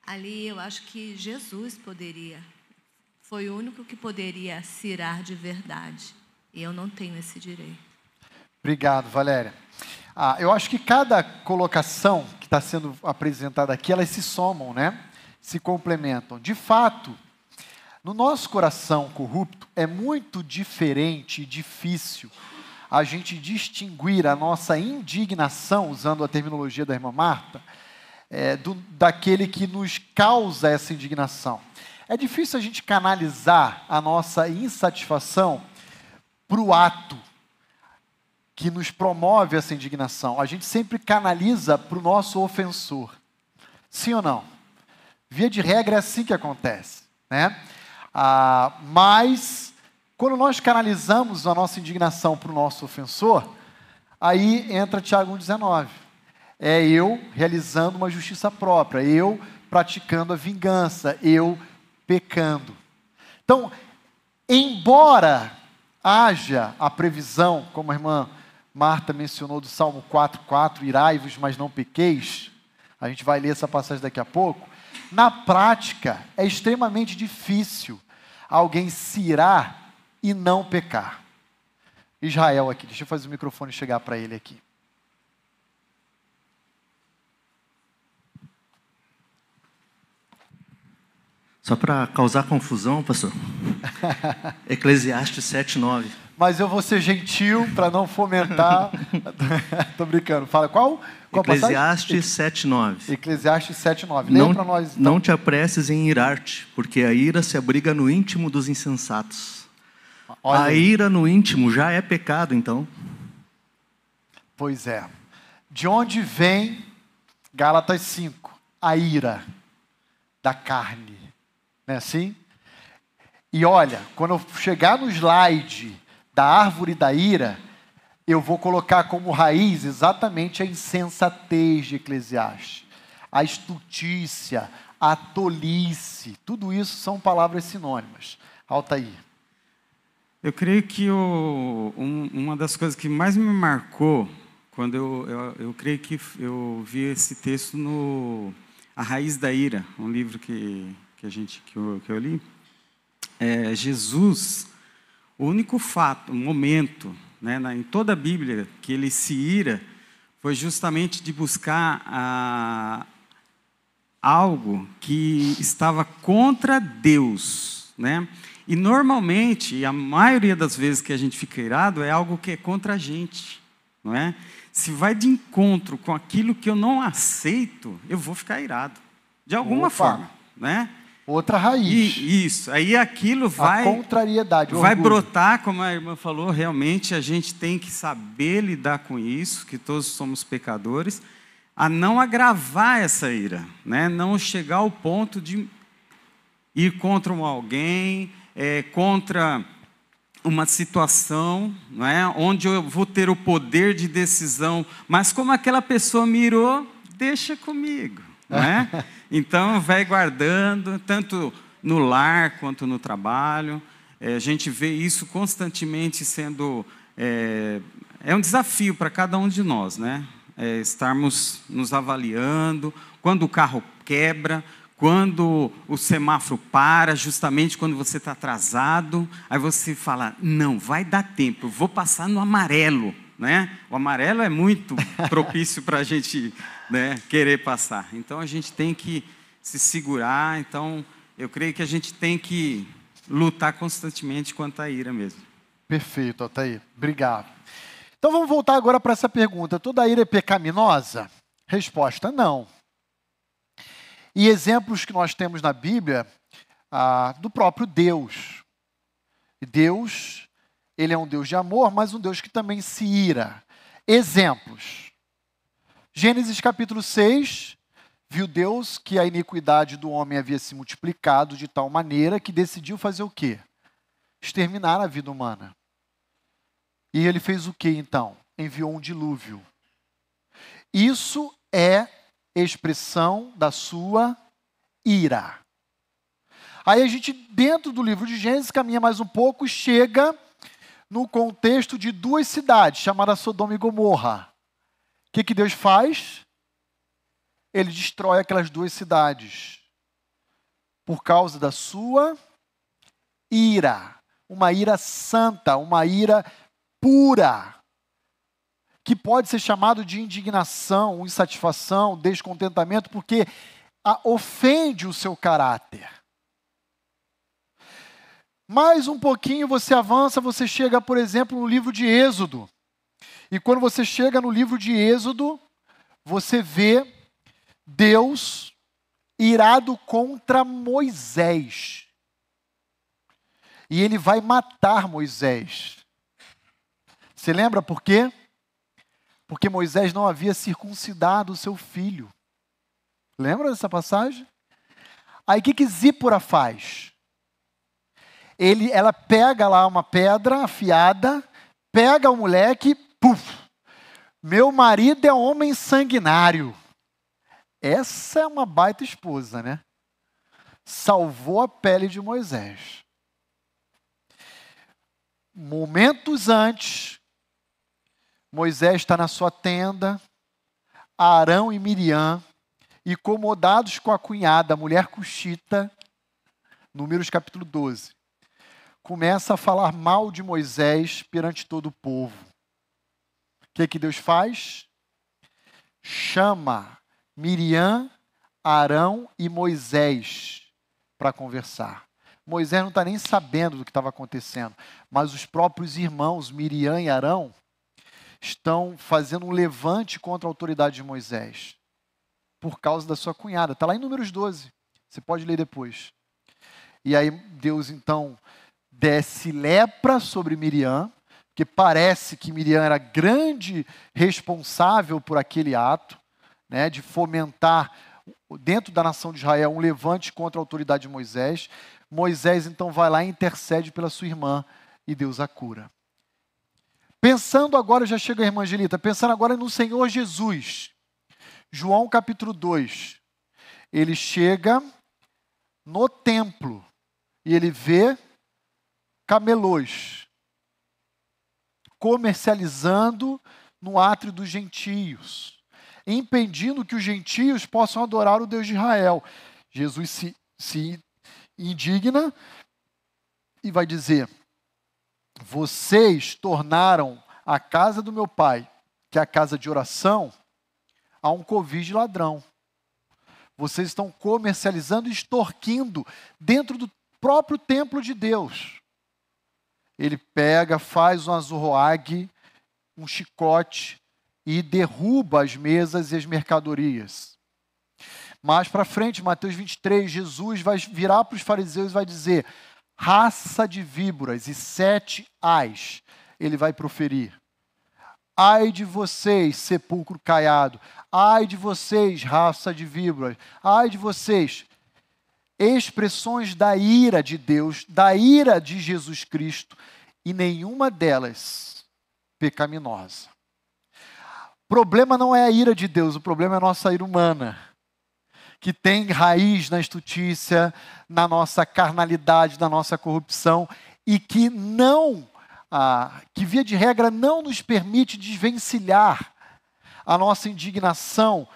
S7: ali eu acho que Jesus poderia, foi o único que poderia cirar de verdade. E eu não tenho esse direito.
S1: Obrigado, Valéria. Ah, eu acho que cada colocação que está sendo apresentada aqui, elas se somam, né? Se complementam. De fato, no nosso coração corrupto, é muito diferente e difícil a gente distinguir a nossa indignação, usando a terminologia da irmã Marta, é, do, daquele que nos causa essa indignação. É difícil a gente canalizar a nossa insatisfação para o ato que nos promove essa indignação. A gente sempre canaliza para o nosso ofensor. Sim ou não? Via de regra é assim que acontece. Né? Ah, mas, quando nós canalizamos a nossa indignação para o nosso ofensor, aí entra Tiago 1,19. É eu realizando uma justiça própria, eu praticando a vingança, eu pecando. Então, embora haja a previsão, como a irmã Marta mencionou do Salmo 4,4, irai-vos, mas não pequeis. A gente vai ler essa passagem daqui a pouco. Na prática, é extremamente difícil alguém se irar e não pecar. Israel aqui, deixa eu fazer o microfone chegar para ele aqui.
S8: Só para causar confusão, pastor. Eclesiastes 7,9
S1: mas eu vou ser gentil para não fomentar. Estou brincando. Fala qual? qual
S8: Eclesiastes 7:9.
S1: Eclesiastes 7:9. Leia para nós.
S8: Então. Não te apresses em irar-te, porque a ira se abriga no íntimo dos insensatos. Olha a ira no íntimo já é pecado, então.
S1: Pois é. De onde vem Gálatas 5? A ira da carne. Não é assim? E olha, quando eu chegar no slide da árvore da ira, eu vou colocar como raiz exatamente a insensatez de Eclesiastes, a estutícia, a tolice, tudo isso são palavras sinônimas. Altair.
S9: Eu creio que o, um, uma das coisas que mais me marcou, quando eu, eu, eu creio que eu vi esse texto no A Raiz da Ira, um livro que, que, a gente, que, eu, que eu li, é Jesus o único fato, momento, né, em toda a Bíblia que ele se ira foi justamente de buscar ah, algo que estava contra Deus, né? E normalmente, a maioria das vezes que a gente fica irado é algo que é contra a gente, não é? Se vai de encontro com aquilo que eu não aceito, eu vou ficar irado, de alguma Opa. forma, né?
S1: Outra raiz.
S9: E, isso. Aí aquilo vai.
S1: A contrariedade.
S9: Vai orgulho. brotar, como a irmã falou, realmente a gente tem que saber lidar com isso, que todos somos pecadores, a não agravar essa ira, né? não chegar ao ponto de ir contra um alguém, é, contra uma situação, não é? onde eu vou ter o poder de decisão, mas como aquela pessoa mirou, deixa comigo. Não é? Então, vai guardando, tanto no lar quanto no trabalho. É, a gente vê isso constantemente sendo. É, é um desafio para cada um de nós, né? É, estarmos nos avaliando. Quando o carro quebra, quando o semáforo para, justamente quando você está atrasado, aí você fala: não, vai dar tempo, eu vou passar no amarelo. Né? O amarelo é muito propício para a gente né, querer passar. Então a gente tem que se segurar. Então eu creio que a gente tem que lutar constantemente contra a ira mesmo.
S1: Perfeito, Altair. Obrigado. Então vamos voltar agora para essa pergunta. Toda ira é pecaminosa? Resposta: não. E exemplos que nós temos na Bíblia ah, do próprio Deus. Deus, ele é um Deus de amor, mas um Deus que também se ira. Exemplos. Gênesis capítulo 6, viu Deus que a iniquidade do homem havia se multiplicado de tal maneira que decidiu fazer o quê? Exterminar a vida humana. E ele fez o que então? Enviou um dilúvio. Isso é expressão da sua ira. Aí a gente, dentro do livro de Gênesis, caminha mais um pouco e chega no contexto de duas cidades, chamadas Sodoma e Gomorra. O que, que Deus faz? Ele destrói aquelas duas cidades por causa da sua ira. Uma ira santa, uma ira pura, que pode ser chamado de indignação, insatisfação, descontentamento, porque ofende o seu caráter. Mais um pouquinho você avança, você chega, por exemplo, no livro de Êxodo. E quando você chega no livro de Êxodo, você vê Deus irado contra Moisés. E ele vai matar Moisés. Você lembra por quê? Porque Moisés não havia circuncidado o seu filho. Lembra dessa passagem? Aí o que, que Zípora faz? Ele, ela pega lá uma pedra afiada, pega o moleque, puf! Meu marido é homem sanguinário. Essa é uma baita esposa, né? Salvou a pele de Moisés. Momentos antes, Moisés está na sua tenda, Arão e Miriam, incomodados com a cunhada, a mulher cuxita, Números capítulo 12, começa a falar mal de Moisés perante todo o povo. O que, que Deus faz? Chama Miriam, Arão e Moisés para conversar. Moisés não está nem sabendo do que estava acontecendo, mas os próprios irmãos, Miriam e Arão, estão fazendo um levante contra a autoridade de Moisés, por causa da sua cunhada. Está lá em Números 12, você pode ler depois. E aí Deus então desce lepra sobre Miriam, que parece que Miriam era grande responsável por aquele ato, né, de fomentar dentro da nação de Israel um levante contra a autoridade de Moisés. Moisés então vai lá e intercede pela sua irmã e Deus a cura. Pensando agora, já chega a irmã Angelita, pensando agora no Senhor Jesus. João capítulo 2. Ele chega no templo e ele vê camelôs comercializando no átrio dos gentios, impedindo que os gentios possam adorar o Deus de Israel. Jesus se, se indigna e vai dizer: vocês tornaram a casa do meu pai, que é a casa de oração, a um covil de ladrão. Vocês estão comercializando e extorquindo dentro do próprio templo de Deus. Ele pega, faz um azurroague, um chicote e derruba as mesas e as mercadorias. Mais para frente, Mateus 23, Jesus vai virar para os fariseus e vai dizer: raça de víboras e sete ais ele vai proferir. Ai de vocês, sepulcro caiado. Ai de vocês, raça de víboras. Ai de vocês. Expressões da ira de Deus, da ira de Jesus Cristo, e nenhuma delas pecaminosa. O problema não é a ira de Deus, o problema é a nossa ira humana que tem raiz na estutícia, na nossa carnalidade, na nossa corrupção, e que não, ah, que via de regra não nos permite desvencilhar a nossa indignação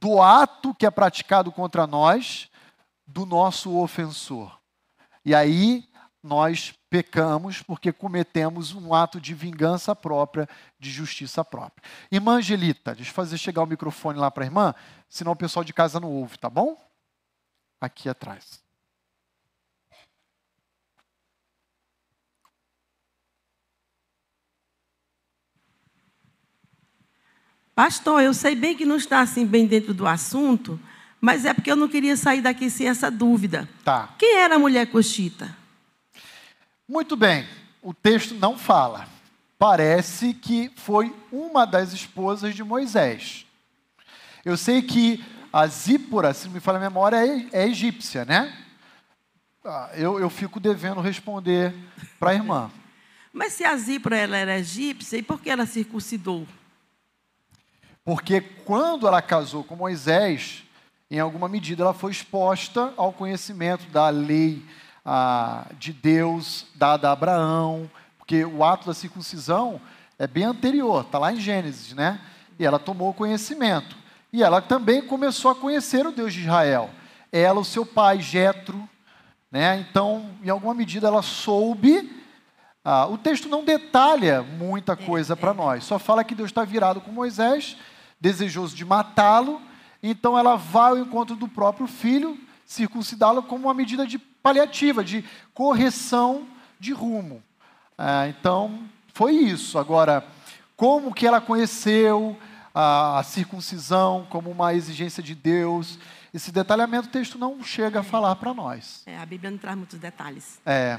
S1: do ato que é praticado contra nós, do nosso ofensor. E aí nós pecamos porque cometemos um ato de vingança própria, de justiça própria. Irmã Angelita, deixa eu fazer chegar o microfone lá para a irmã, senão o pessoal de casa não ouve, tá bom? Aqui atrás.
S10: Pastor, eu sei bem que não está assim bem dentro do assunto, mas é porque eu não queria sair daqui sem essa dúvida.
S1: Tá.
S10: Quem era a mulher coxita?
S1: Muito bem. O texto não fala. Parece que foi uma das esposas de Moisés. Eu sei que a Zípora, se não me falha a memória, é, é egípcia, né? Ah, eu, eu fico devendo responder para a irmã.
S10: Mas se a Zípora ela era egípcia, e por que ela circuncidou?
S1: Porque quando ela casou com Moisés, em alguma medida ela foi exposta ao conhecimento da lei ah, de Deus dada a Abraão, porque o ato da circuncisão é bem anterior, está lá em Gênesis, né? E ela tomou conhecimento. E ela também começou a conhecer o Deus de Israel. Ela, o seu pai, Jetro, né? Então, em alguma medida, ela soube. Ah, o texto não detalha muita coisa para nós, só fala que Deus está virado com Moisés, desejoso de matá-lo. Então, ela vai ao encontro do próprio filho, circuncidá-lo como uma medida de paliativa, de correção de rumo. Ah, então, foi isso. Agora, como que ela conheceu a, a circuncisão como uma exigência de Deus? Esse detalhamento o texto não chega a falar para nós.
S10: É, a Bíblia não traz muitos detalhes.
S1: É,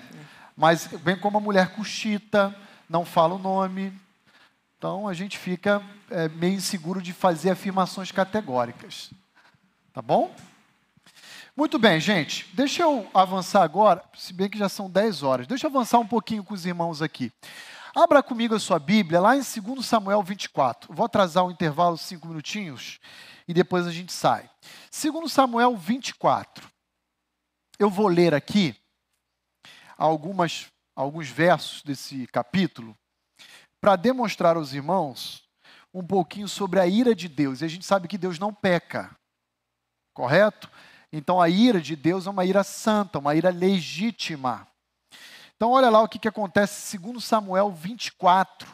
S1: mas bem como a mulher cuxita, não fala o nome. Então a gente fica é, meio inseguro de fazer afirmações categóricas. Tá bom? Muito bem, gente. Deixa eu avançar agora, se bem que já são 10 horas. Deixa eu avançar um pouquinho com os irmãos aqui. Abra comigo a sua Bíblia, lá em 2 Samuel 24. Vou atrasar o intervalo cinco minutinhos e depois a gente sai. Segundo Samuel 24. Eu vou ler aqui algumas, alguns versos desse capítulo para demonstrar aos irmãos um pouquinho sobre a ira de Deus. E a gente sabe que Deus não peca, correto? Então a ira de Deus é uma ira santa, uma ira legítima. Então olha lá o que, que acontece segundo Samuel 24.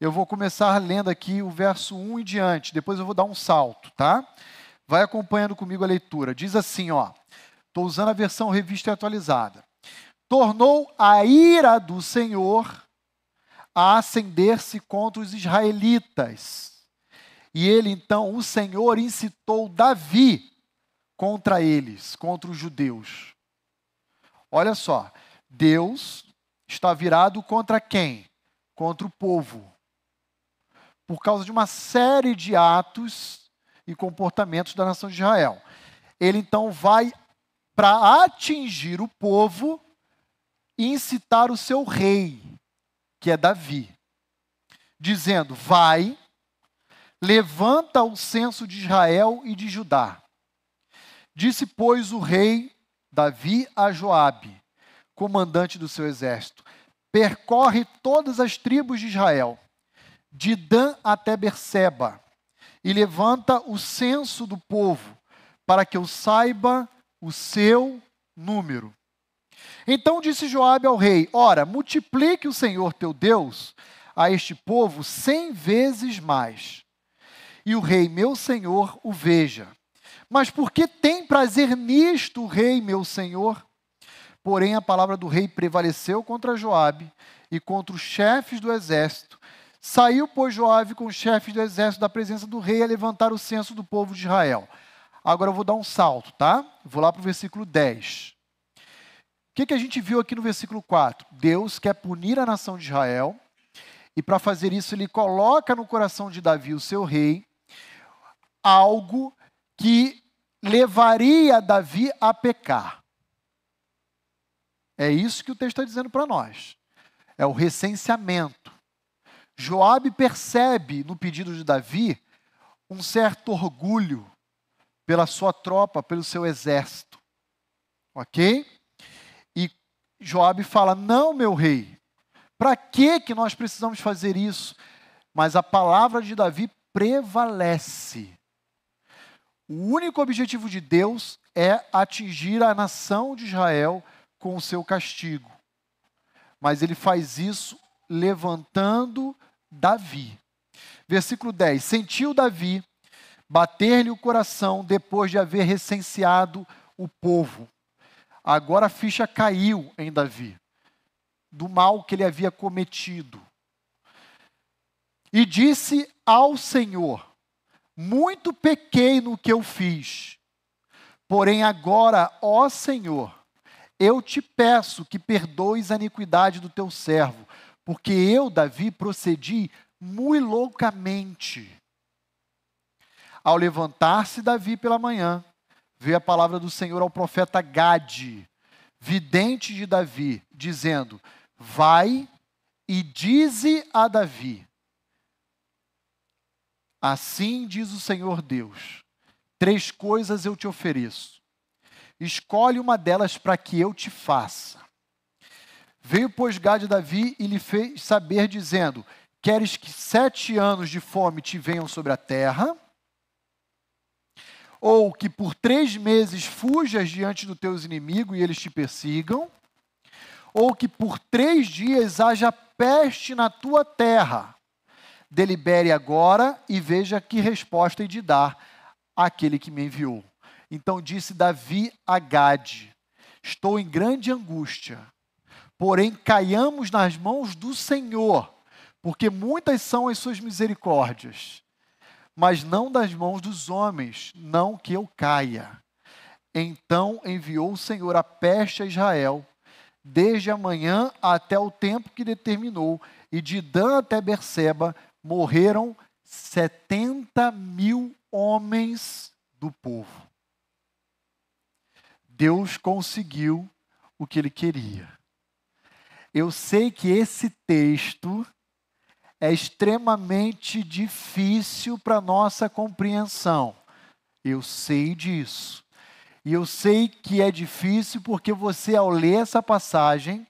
S1: Eu vou começar lendo aqui o verso 1 em diante, depois eu vou dar um salto, tá? Vai acompanhando comigo a leitura. Diz assim, ó. Estou usando a versão revista e atualizada. Tornou a ira do Senhor a acender-se contra os israelitas. E ele então, o Senhor incitou Davi contra eles, contra os judeus. Olha só, Deus está virado contra quem? Contra o povo por causa de uma série de atos e comportamentos da nação de Israel. Ele então vai para atingir o povo e incitar o seu rei, que é Davi, dizendo: Vai, levanta o censo de Israel e de Judá. Disse, pois, o rei Davi a Joabe, comandante do seu exército: Percorre todas as tribos de Israel de Dan até Berseba, e levanta o censo do povo, para que eu saiba o seu número. Então disse Joabe ao rei: Ora, multiplique o Senhor teu Deus a este povo cem vezes mais. E o rei, meu senhor, o veja. Mas por que tem prazer nisto o rei, meu senhor? Porém, a palavra do rei prevaleceu contra Joabe e contra os chefes do exército, Saiu, pois, Joabe com os chefes do exército da presença do rei a levantar o censo do povo de Israel. Agora eu vou dar um salto, tá? Vou lá para o versículo 10. Que, que a gente viu aqui no versículo 4? Deus quer punir a nação de Israel, e para fazer isso, ele coloca no coração de Davi, o seu rei, algo que levaria Davi a pecar. É isso que o texto está dizendo para nós. É o recenseamento. Joabe percebe no pedido de Davi um certo orgulho pela sua tropa, pelo seu exército. OK? Joabe fala: "Não, meu rei. Para que que nós precisamos fazer isso?" Mas a palavra de Davi prevalece. O único objetivo de Deus é atingir a nação de Israel com o seu castigo. Mas ele faz isso levantando Davi. Versículo 10: Sentiu Davi bater-lhe o coração depois de haver recenseado o povo. Agora a ficha caiu em Davi, do mal que ele havia cometido. E disse ao Senhor: Muito pequei no que eu fiz. Porém, agora, ó Senhor, eu te peço que perdoes a iniquidade do teu servo, porque eu, Davi, procedi muito loucamente. Ao levantar-se Davi pela manhã, veio a palavra do Senhor ao profeta Gade, vidente de Davi, dizendo: Vai e dize a Davi: Assim diz o Senhor Deus: Três coisas eu te ofereço. Escolhe uma delas para que eu te faça. Veio, pois, Gade Davi e lhe fez saber, dizendo: Queres que sete anos de fome te venham sobre a terra? Ou que por três meses fujas diante dos teus inimigos e eles te persigam, ou que por três dias haja peste na tua terra. Delibere agora e veja que resposta de dar àquele que me enviou. Então disse Davi a Gade: Estou em grande angústia, porém caiamos nas mãos do Senhor, porque muitas são as suas misericórdias mas não das mãos dos homens, não que eu caia. Então enviou o Senhor a peste a Israel, desde a manhã até o tempo que determinou, e de Dan até Berseba morreram setenta mil homens do povo. Deus conseguiu o que ele queria. Eu sei que esse texto é extremamente difícil para nossa compreensão. Eu sei disso. E eu sei que é difícil porque você, ao ler essa passagem,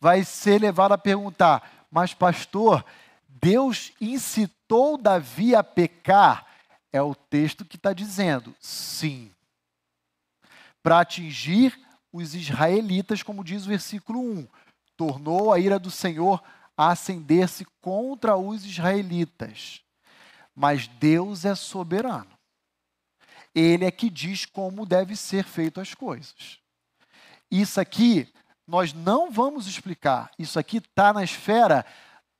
S1: vai ser levado a perguntar: mas, pastor, Deus incitou Davi a pecar? É o texto que está dizendo, sim. Para atingir os israelitas, como diz o versículo 1, tornou a ira do Senhor a acender-se contra os israelitas. Mas Deus é soberano. Ele é que diz como deve ser feito as coisas. Isso aqui nós não vamos explicar. Isso aqui está na esfera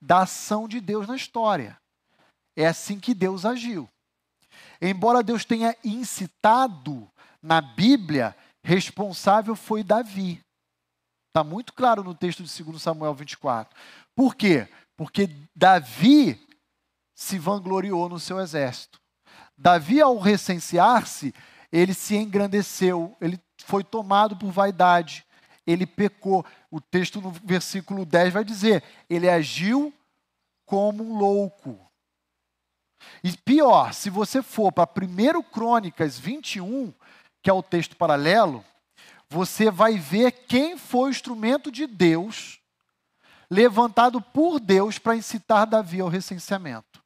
S1: da ação de Deus na história. É assim que Deus agiu. Embora Deus tenha incitado na Bíblia, responsável foi Davi. Está muito claro no texto de 2 Samuel 24. Por quê? Porque Davi se vangloriou no seu exército. Davi, ao recensear-se, ele se engrandeceu, ele foi tomado por vaidade, ele pecou. O texto no versículo 10 vai dizer: ele agiu como um louco. E pior, se você for para 1 Crônicas 21, que é o texto paralelo, você vai ver quem foi o instrumento de Deus levantado por Deus para incitar Davi ao recenseamento.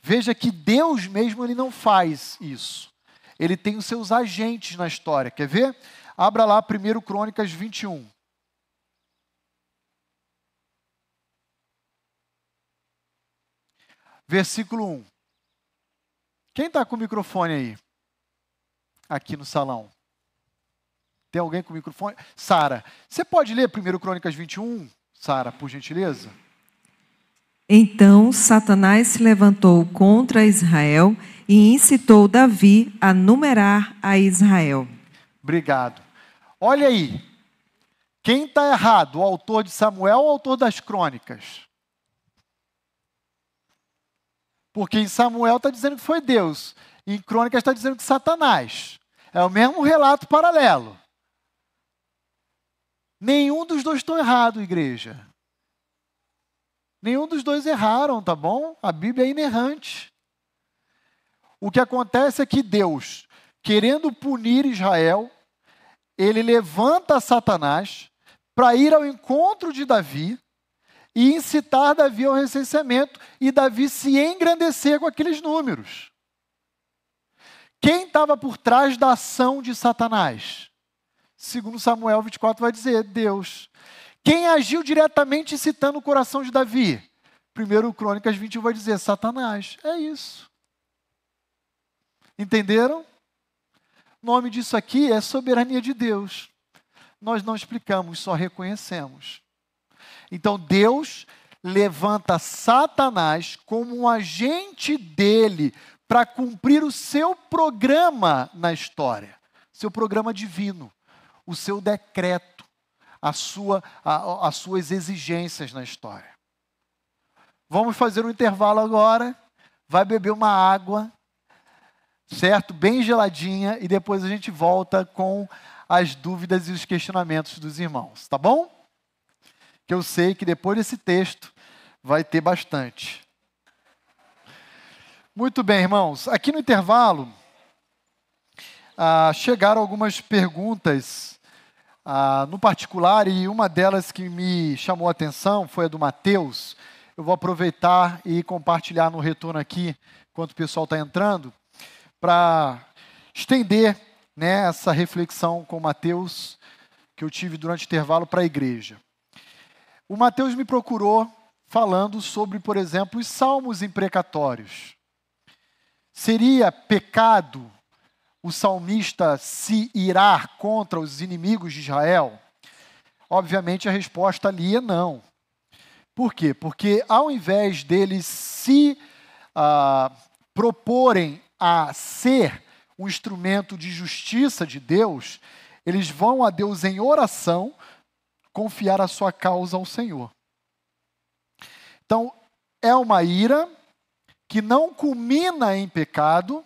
S1: Veja que Deus mesmo ele não faz isso. Ele tem os seus agentes na história. Quer ver? Abra lá 1 Crônicas 21. Versículo 1. Quem está com o microfone aí? Aqui no salão. Tem alguém com o microfone? Sara, você pode ler 1 Crônicas 21? Sara, por gentileza.
S6: Então Satanás se levantou contra Israel e incitou Davi a numerar a Israel.
S1: Obrigado. Olha aí. Quem está errado, o autor de Samuel ou o autor das crônicas? Porque em Samuel está dizendo que foi Deus, em crônicas está dizendo que Satanás. É o mesmo relato paralelo. Nenhum dos dois estão errado, igreja. Nenhum dos dois erraram, tá bom? A Bíblia é inerrante. O que acontece é que Deus, querendo punir Israel, ele levanta Satanás para ir ao encontro de Davi e incitar Davi ao recenseamento e Davi se engrandecer com aqueles números. Quem estava por trás da ação de Satanás? Segundo Samuel 24 vai dizer, Deus. Quem agiu diretamente citando o coração de Davi? Primeiro Crônicas 21 vai dizer, Satanás. É isso. Entenderam? O nome disso aqui é soberania de Deus. Nós não explicamos, só reconhecemos. Então Deus levanta Satanás como um agente dele para cumprir o seu programa na história, seu programa divino, o seu decreto, a sua, a, as suas exigências na história. Vamos fazer um intervalo agora, vai beber uma água, certo? Bem geladinha, e depois a gente volta com as dúvidas e os questionamentos dos irmãos, tá bom? Que eu sei que depois desse texto vai ter bastante. Muito bem, irmãos. Aqui no intervalo, ah, chegaram algumas perguntas, ah, no particular, e uma delas que me chamou a atenção foi a do Mateus. Eu vou aproveitar e compartilhar no retorno aqui, enquanto o pessoal está entrando, para estender né, essa reflexão com Mateus que eu tive durante o intervalo para a igreja. O Mateus me procurou falando sobre, por exemplo, os salmos imprecatórios. Seria pecado o salmista se irar contra os inimigos de Israel? Obviamente a resposta ali é não. Por quê? Porque ao invés deles se ah, proporem a ser um instrumento de justiça de Deus, eles vão a Deus em oração confiar a sua causa ao Senhor. Então, é uma ira que não culmina em pecado,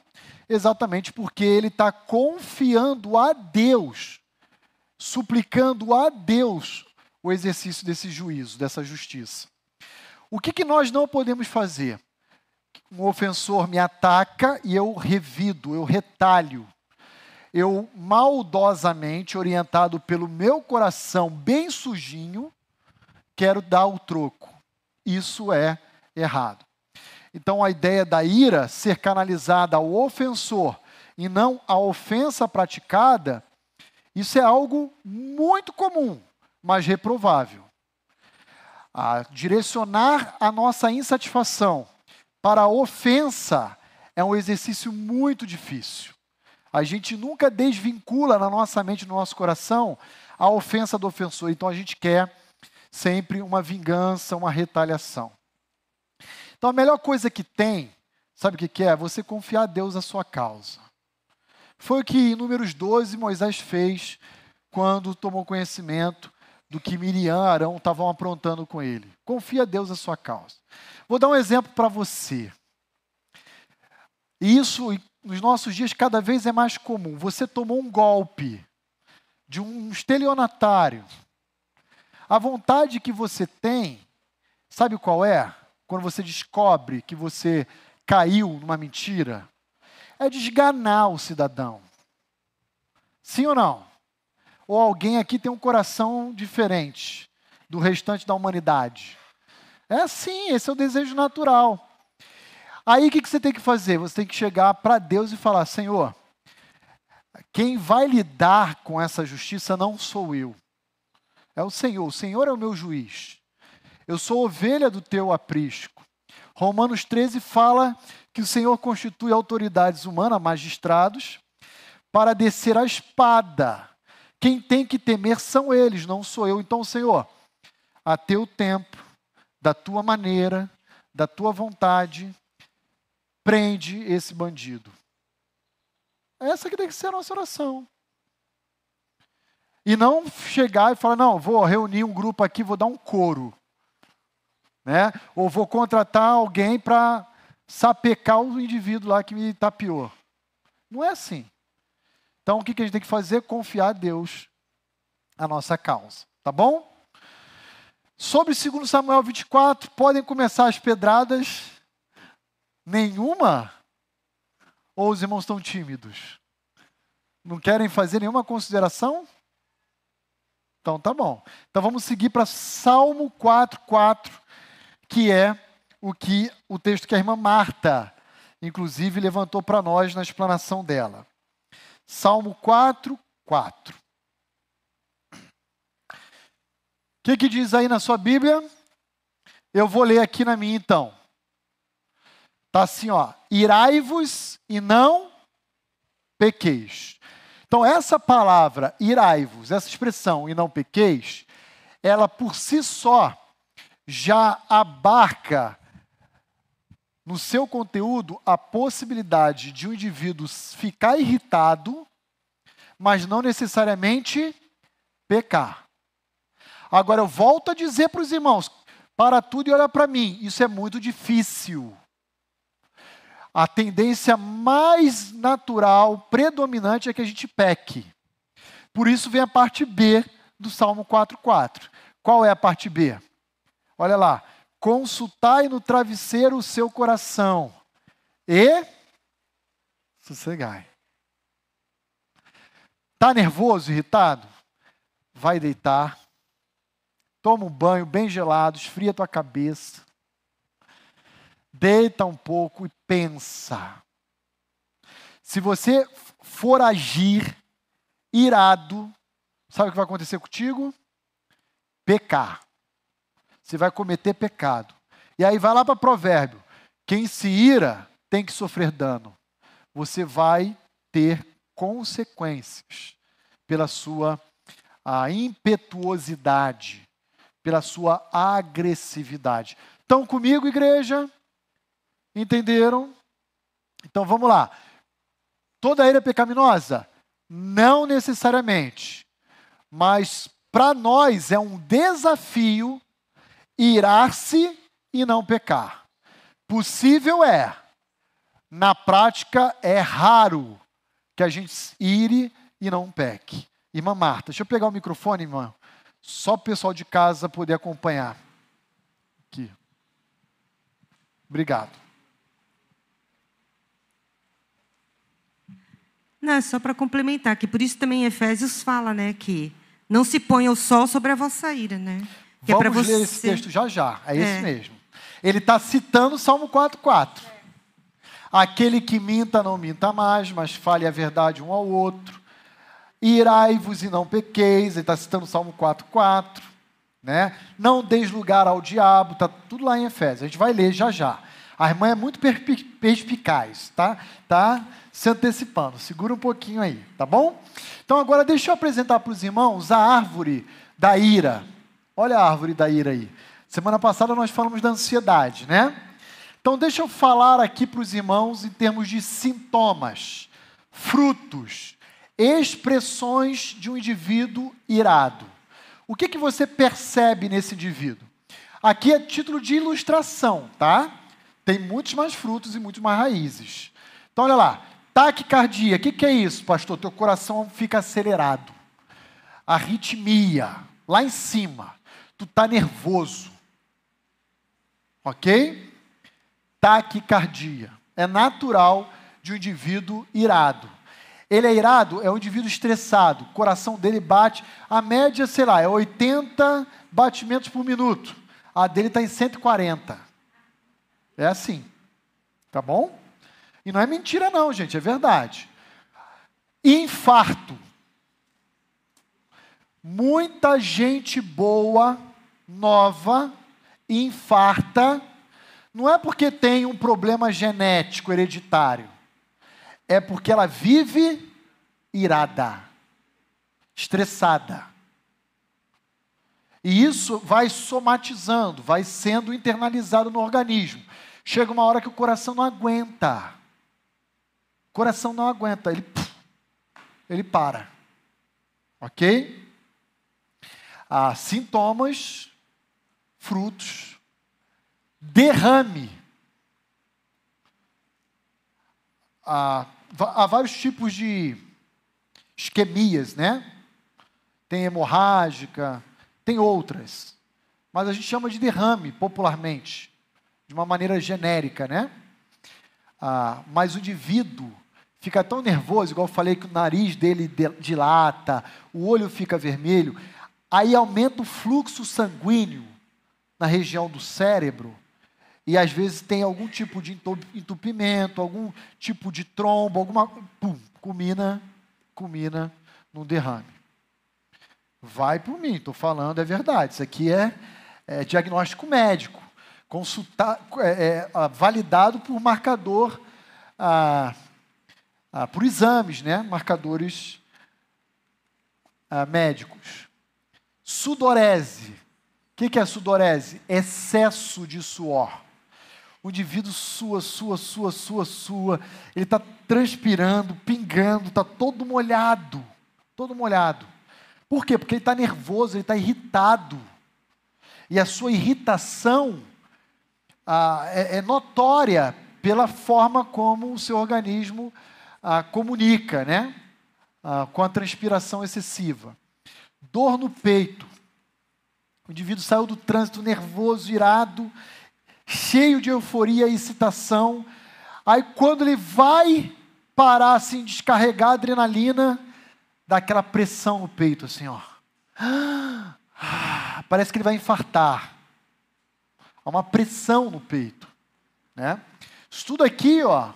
S1: exatamente porque ele está confiando a Deus, suplicando a Deus o exercício desse juízo, dessa justiça. O que, que nós não podemos fazer? Um ofensor me ataca e eu revido, eu retalho. Eu maldosamente, orientado pelo meu coração bem sujinho, quero dar o troco. Isso é errado. Então, a ideia da ira ser canalizada ao ofensor e não à ofensa praticada, isso é algo muito comum, mas reprovável. A direcionar a nossa insatisfação para a ofensa é um exercício muito difícil. A gente nunca desvincula na nossa mente, no nosso coração, a ofensa do ofensor. Então a gente quer sempre uma vingança, uma retaliação. Então a melhor coisa que tem, sabe o que é? Você confiar a Deus a sua causa. Foi o que em Números 12 Moisés fez quando tomou conhecimento do que Miriam e Arão estavam aprontando com ele. Confia a Deus a sua causa. Vou dar um exemplo para você. Isso nos nossos dias cada vez é mais comum. Você tomou um golpe de um estelionatário. A vontade que você tem, sabe qual é? Quando você descobre que você caiu numa mentira, é desganar o cidadão. Sim ou não? Ou alguém aqui tem um coração diferente do restante da humanidade? É assim, esse é o desejo natural. Aí o que você tem que fazer? Você tem que chegar para Deus e falar: Senhor, quem vai lidar com essa justiça não sou eu, é o Senhor. O Senhor é o meu juiz. Eu sou ovelha do teu aprisco. Romanos 13 fala que o Senhor constitui autoridades humanas, magistrados, para descer a espada. Quem tem que temer são eles, não sou eu. Então, Senhor, a teu tempo, da tua maneira, da tua vontade, prende esse bandido. Essa que tem que ser a nossa oração. E não chegar e falar, não, vou reunir um grupo aqui, vou dar um coro né? Ou vou contratar alguém para sapecar o indivíduo lá que me tapeou. Não é assim. Então o que a gente tem que fazer? Confiar a Deus a nossa causa. Tá bom? Sobre 2 Samuel 24, podem começar as pedradas? Nenhuma? Ou os irmãos estão tímidos? Não querem fazer nenhuma consideração? Então tá bom. Então vamos seguir para Salmo 4, 4 que é o que o texto que a irmã Marta, inclusive, levantou para nós na explanação dela. Salmo 4, 4. O que, que diz aí na sua Bíblia? Eu vou ler aqui na minha então. Está assim, ó. Irai-vos e não pequeis. Então, essa palavra, irai-vos, essa expressão, e não pequeis, ela por si só já abarca no seu conteúdo a possibilidade de um indivíduo ficar irritado, mas não necessariamente pecar. Agora eu volto a dizer para os irmãos: para tudo e olha para mim, isso é muito difícil. A tendência mais natural, predominante, é que a gente peque. Por isso vem a parte B do Salmo 4,4. Qual é a parte B? Olha lá. Consultai no travesseiro o seu coração e sossegai. Está nervoso, irritado? Vai deitar. Toma um banho bem gelado, esfria tua cabeça. Deita um pouco e pensa. Se você for agir irado, sabe o que vai acontecer contigo? Pecar. Você vai cometer pecado. E aí vai lá para provérbio. Quem se ira tem que sofrer dano. Você vai ter consequências pela sua a impetuosidade, pela sua agressividade. Estão comigo, igreja? Entenderam? Então vamos lá. Toda ira é pecaminosa? Não necessariamente. Mas para nós é um desafio irar-se e não pecar. Possível é, na prática é raro que a gente ire e não peque. Irmã Marta, deixa eu pegar o microfone, irmã, só o pessoal de casa poder acompanhar. Aqui. Obrigado.
S6: Não, só para complementar, que por isso também Efésios fala, né, que não se ponha o sol sobre a vossa ira, né?
S1: Que Vamos é você... ler esse texto já já, é, é. esse mesmo. Ele está citando o Salmo 4,4. Aquele que minta, não minta mais, mas fale a verdade um ao outro. Irai-vos e não pequeis, ele está citando o Salmo 4,4. Né? Não deis lugar ao diabo, está tudo lá em Efésios. A gente vai ler já já. A irmã é muito perspicaz, tá? Tá se antecipando. Segura um pouquinho aí, tá bom? Então agora deixa eu apresentar para os irmãos a árvore da ira. Olha a árvore da ira aí. Semana passada nós falamos da ansiedade, né? Então deixa eu falar aqui para os irmãos em termos de sintomas, frutos, expressões de um indivíduo irado. O que, que você percebe nesse indivíduo? Aqui é título de ilustração, tá? Tem muitos mais frutos e muitos mais raízes. Então olha lá, Taquicardia, o que, que é isso, pastor? Teu coração fica acelerado. Arritmia, lá em cima. Tu está nervoso. Ok? Taquicardia. É natural de um indivíduo irado. Ele é irado, é um indivíduo estressado. O coração dele bate, a média, sei lá, é 80 batimentos por minuto. A dele está em 140. É assim. Tá bom? E não é mentira, não, gente, é verdade. Infarto. Muita gente boa, nova, infarta, não é porque tem um problema genético hereditário, é porque ela vive irada, estressada. E isso vai somatizando, vai sendo internalizado no organismo. Chega uma hora que o coração não aguenta. O coração não aguenta, ele, ele para. Ok? Sintomas, frutos, derrame. Ah, há vários tipos de isquemias, né? Tem hemorrágica, tem outras. Mas a gente chama de derrame popularmente, de uma maneira genérica, né? Ah, mas o indivíduo fica tão nervoso, igual eu falei que o nariz dele dilata, o olho fica vermelho, aí aumenta o fluxo sanguíneo na região do cérebro, e às vezes tem algum tipo de entupimento, algum tipo de trombo, alguma. Pum, culmina, culmina num derrame. Vai por mim, estou falando, é verdade. Isso aqui é, é diagnóstico médico, consultar, é, é, validado por marcador ah, ah, por exames, né? marcadores ah, médicos. Sudorese, que, que é sudorese? Excesso de suor. O indivíduo sua, sua, sua, sua, sua. Ele está transpirando, pingando, está todo molhado. Todo molhado. Por quê? Porque ele está nervoso, ele está irritado. E a sua irritação ah, é, é, notória pela forma como o seu organismo ah, comunica, né? Ah, com a transpiração excessiva. Dor no peito. O indivíduo saiu do trânsito nervoso, irado, cheio de euforia e excitação. Aí, quando ele vai parar, assim, descarregar a adrenalina, dá aquela pressão no peito, assim, ó. Parece que ele vai infartar. Há uma pressão no peito, né? Isso tudo aqui, ó,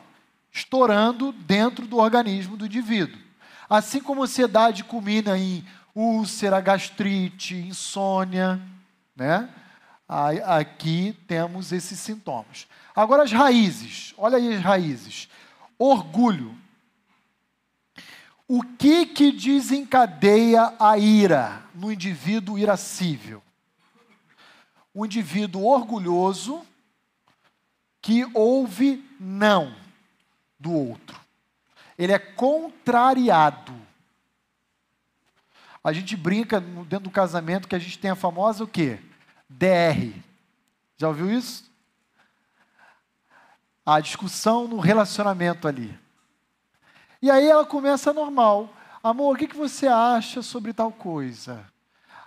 S1: estourando dentro do organismo do indivíduo. Assim como a ansiedade culmina em úlcera, gastrite, insônia, né? Aqui temos esses sintomas. Agora as raízes, olha aí as raízes. Orgulho. O que que desencadeia a ira no indivíduo irascível? O indivíduo orgulhoso que ouve não do outro. Ele é contrariado. A gente brinca dentro do casamento que a gente tem a famosa o quê? DR. Já ouviu isso? A discussão no relacionamento ali. E aí ela começa normal. Amor, o que, que você acha sobre tal coisa?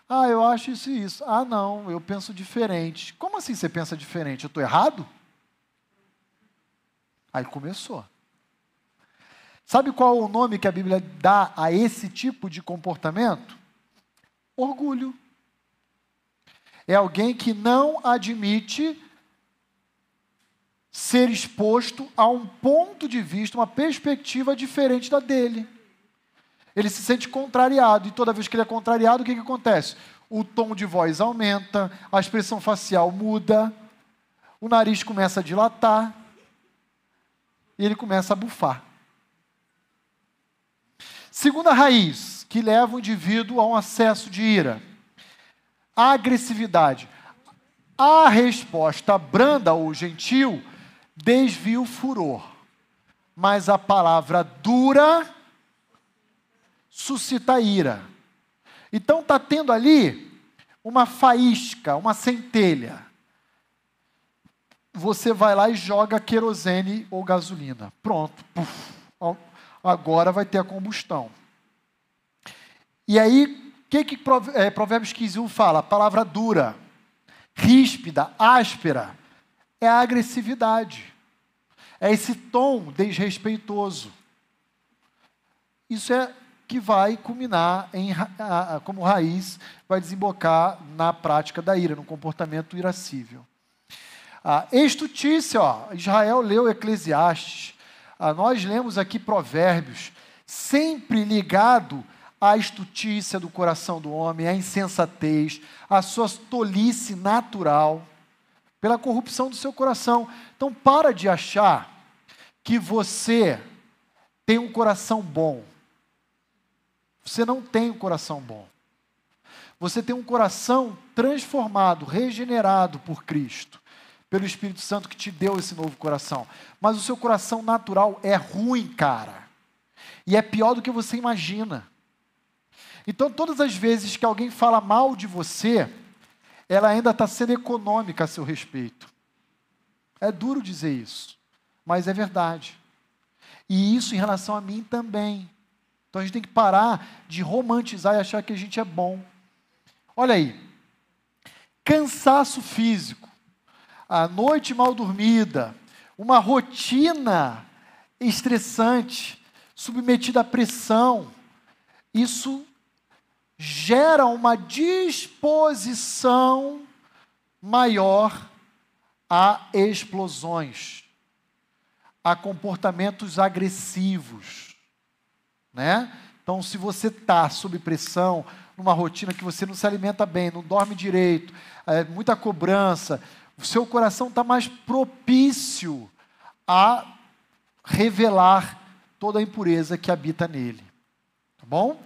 S1: Ah, eu acho isso e isso. Ah, não, eu penso diferente. Como assim você pensa diferente? Eu estou errado? Aí começou. Sabe qual o nome que a Bíblia dá a esse tipo de comportamento? Orgulho. É alguém que não admite ser exposto a um ponto de vista, uma perspectiva diferente da dele. Ele se sente contrariado, e toda vez que ele é contrariado, o que, que acontece? O tom de voz aumenta, a expressão facial muda, o nariz começa a dilatar, e ele começa a bufar. Segunda raiz que leva o indivíduo a um acesso de ira: a agressividade. A resposta branda ou gentil desvia o furor, mas a palavra dura suscita ira. Então está tendo ali uma faísca, uma centelha. Você vai lá e joga querosene ou gasolina. Pronto. Puf agora vai ter a combustão. E aí, o que, que é, Provérbios 15, 1 fala? A palavra dura, ríspida, áspera, é a agressividade. É esse tom desrespeitoso. Isso é que vai culminar em, como raiz, vai desembocar na prática da ira, no comportamento irascível. Ah, estutice, ó, Israel leu Eclesiastes, ah, nós lemos aqui Provérbios, sempre ligado à estutícia do coração do homem, à insensatez, à sua tolice natural, pela corrupção do seu coração. Então, para de achar que você tem um coração bom. Você não tem um coração bom. Você tem um coração transformado, regenerado por Cristo pelo Espírito Santo que te deu esse novo coração. Mas o seu coração natural é ruim, cara. E é pior do que você imagina. Então, todas as vezes que alguém fala mal de você, ela ainda está sendo econômica a seu respeito. É duro dizer isso, mas é verdade. E isso em relação a mim também. Então a gente tem que parar de romantizar e achar que a gente é bom. Olha aí. Cansaço físico a noite mal dormida, uma rotina estressante, submetida à pressão, isso gera uma disposição maior a explosões, a comportamentos agressivos, né? Então, se você está sob pressão, numa rotina que você não se alimenta bem, não dorme direito, é, muita cobrança, o seu coração está mais propício a revelar toda a impureza que habita nele. Tá bom?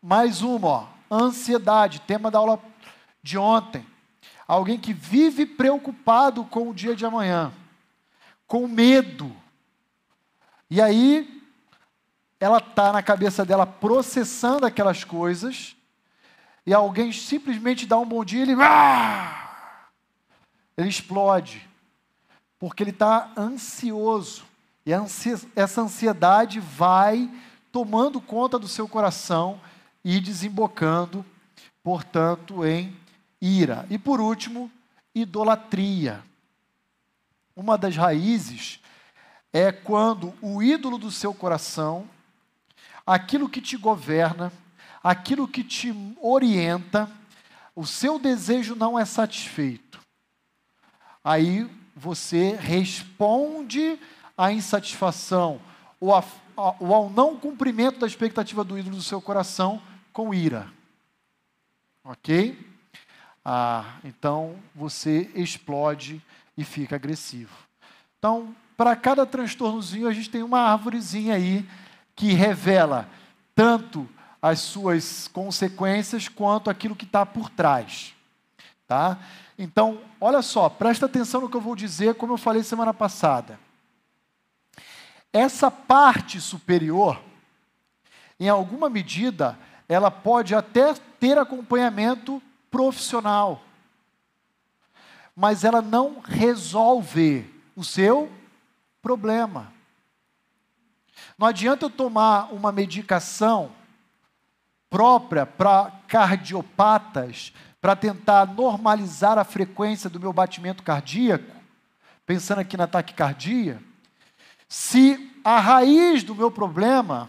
S1: Mais uma, ó, ansiedade, tema da aula de ontem. Alguém que vive preocupado com o dia de amanhã, com medo. E aí, ela está na cabeça dela processando aquelas coisas, e alguém simplesmente dá um bom dia, ele, ah! ele explode, porque ele está ansioso, e essa ansiedade vai tomando conta do seu coração e desembocando, portanto, em ira. E por último, idolatria. Uma das raízes é quando o ídolo do seu coração, aquilo que te governa, aquilo que te orienta, o seu desejo não é satisfeito. Aí você responde à insatisfação ou, a, ou ao não cumprimento da expectativa do ídolo do seu coração com ira. Ok? Ah, então você explode e fica agressivo. Então, para cada transtornozinho, a gente tem uma árvorezinha aí que revela tanto as suas consequências quanto aquilo que está por trás. Tá? Então, olha só, presta atenção no que eu vou dizer, como eu falei semana passada. Essa parte superior, em alguma medida, ela pode até ter acompanhamento profissional, mas ela não resolve o seu problema. Não adianta eu tomar uma medicação própria para cardiopatas, para tentar normalizar a frequência do meu batimento cardíaco, pensando aqui na taquicardia, se a raiz do meu problema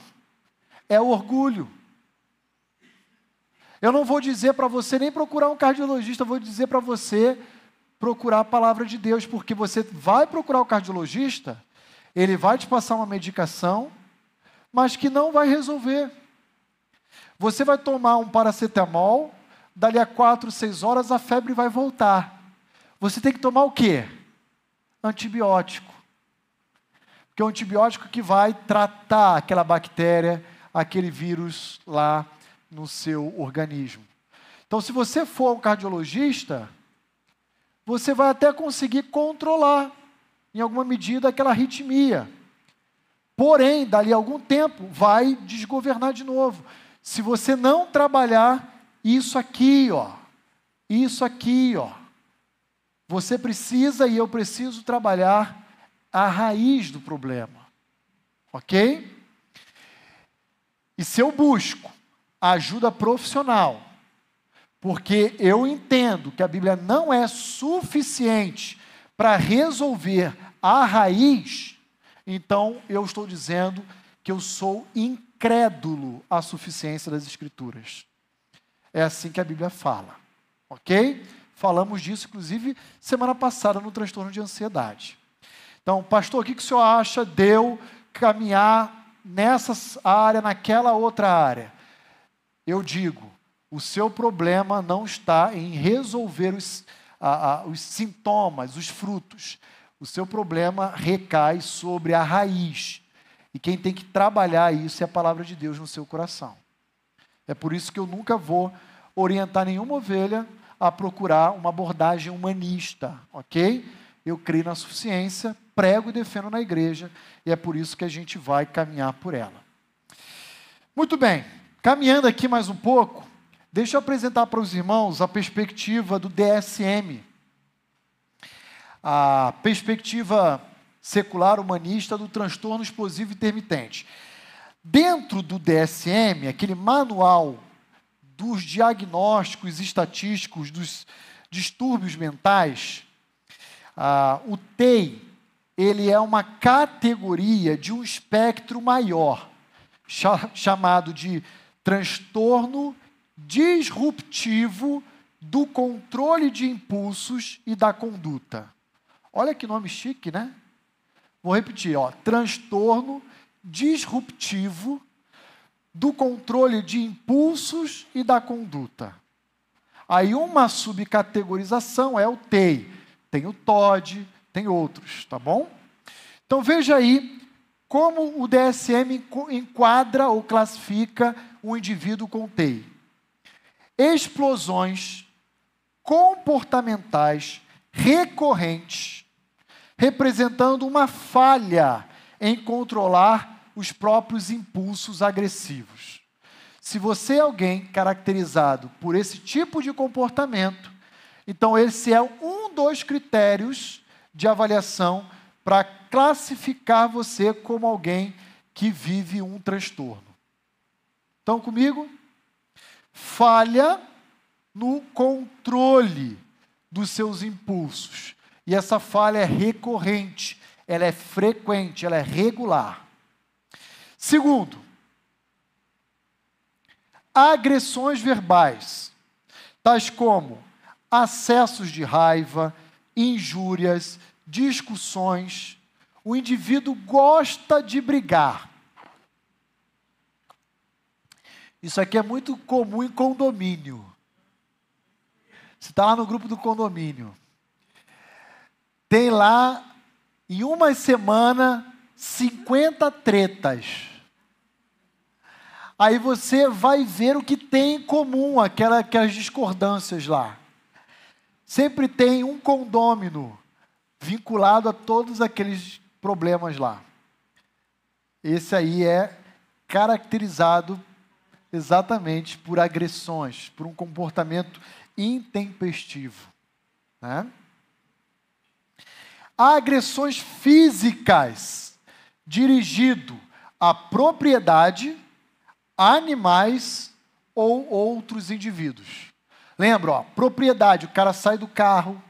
S1: é o orgulho. Eu não vou dizer para você nem procurar um cardiologista, vou dizer para você procurar a palavra de Deus, porque você vai procurar o cardiologista, ele vai te passar uma medicação, mas que não vai resolver. Você vai tomar um paracetamol, dali a quatro, seis horas a febre vai voltar. Você tem que tomar o quê? Antibiótico. Porque é o antibiótico que vai tratar aquela bactéria, aquele vírus lá no seu organismo. Então, se você for um cardiologista, você vai até conseguir controlar, em alguma medida, aquela arritmia. Porém, dali a algum tempo, vai desgovernar de novo. Se você não trabalhar isso aqui, ó, isso aqui, ó, você precisa e eu preciso trabalhar a raiz do problema. Ok? E se eu busco ajuda profissional, porque eu entendo que a Bíblia não é suficiente para resolver a raiz, então eu estou dizendo que eu sou incrédulo à suficiência das Escrituras. É assim que a Bíblia fala, ok? Falamos disso, inclusive, semana passada no transtorno de ansiedade. Então, pastor, o que, que o senhor acha de eu caminhar nessa área, naquela outra área? Eu digo, o seu problema não está em resolver os, a, a, os sintomas, os frutos. O seu problema recai sobre a raiz. E quem tem que trabalhar isso é a palavra de Deus no seu coração. É por isso que eu nunca vou orientar nenhuma ovelha a procurar uma abordagem humanista, ok? Eu creio na suficiência, prego e defendo na igreja, e é por isso que a gente vai caminhar por ela. Muito bem, caminhando aqui mais um pouco, Deixa eu apresentar para os irmãos a perspectiva do DSM, a perspectiva secular humanista do transtorno explosivo intermitente. Dentro do DSM, aquele manual dos diagnósticos estatísticos dos distúrbios mentais, ah, o TEI, ele é uma categoria de um espectro maior, chamado de transtorno disruptivo do controle de impulsos e da conduta. Olha que nome chique, né? Vou repetir, ó, transtorno disruptivo do controle de impulsos e da conduta. Aí uma subcategorização é o TEI. Tem o TOD, tem outros, tá bom? Então veja aí como o DSM enquadra ou classifica o indivíduo com TEI explosões comportamentais recorrentes, representando uma falha em controlar os próprios impulsos agressivos. Se você é alguém caracterizado por esse tipo de comportamento, então esse é um dos critérios de avaliação para classificar você como alguém que vive um transtorno. Estão comigo? Falha no controle dos seus impulsos. E essa falha é recorrente, ela é frequente, ela é regular. Segundo, agressões verbais, tais como acessos de raiva, injúrias, discussões. O indivíduo gosta de brigar. Isso aqui é muito comum em condomínio. Você está lá no grupo do condomínio. Tem lá, em uma semana, 50 tretas. Aí você vai ver o que tem em comum, aquela, aquelas discordâncias lá. Sempre tem um condômino vinculado a todos aqueles problemas lá. Esse aí é caracterizado exatamente por agressões, por um comportamento intempestivo. Né? Agressões físicas dirigido à propriedade, animais ou outros indivíduos. Lembra, ó, propriedade, o cara sai do carro,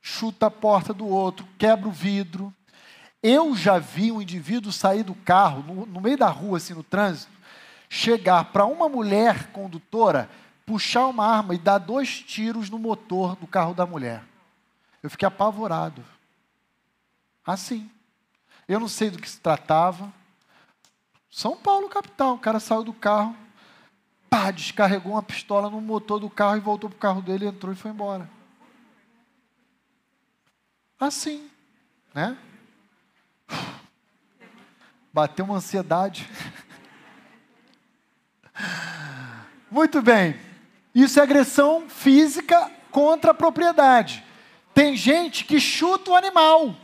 S1: chuta a porta do outro, quebra o vidro. Eu já vi um indivíduo sair do carro, no, no meio da rua, assim, no trânsito, chegar para uma mulher condutora puxar uma arma e dar dois tiros no motor do carro da mulher. Eu fiquei apavorado. Assim. Eu não sei do que se tratava. São Paulo, capital. O cara saiu do carro, pá, descarregou uma pistola no motor do carro e voltou para o carro dele, entrou e foi embora. Assim, né? Bateu uma ansiedade. Muito bem. Isso é agressão física contra a propriedade. Tem gente que chuta o animal,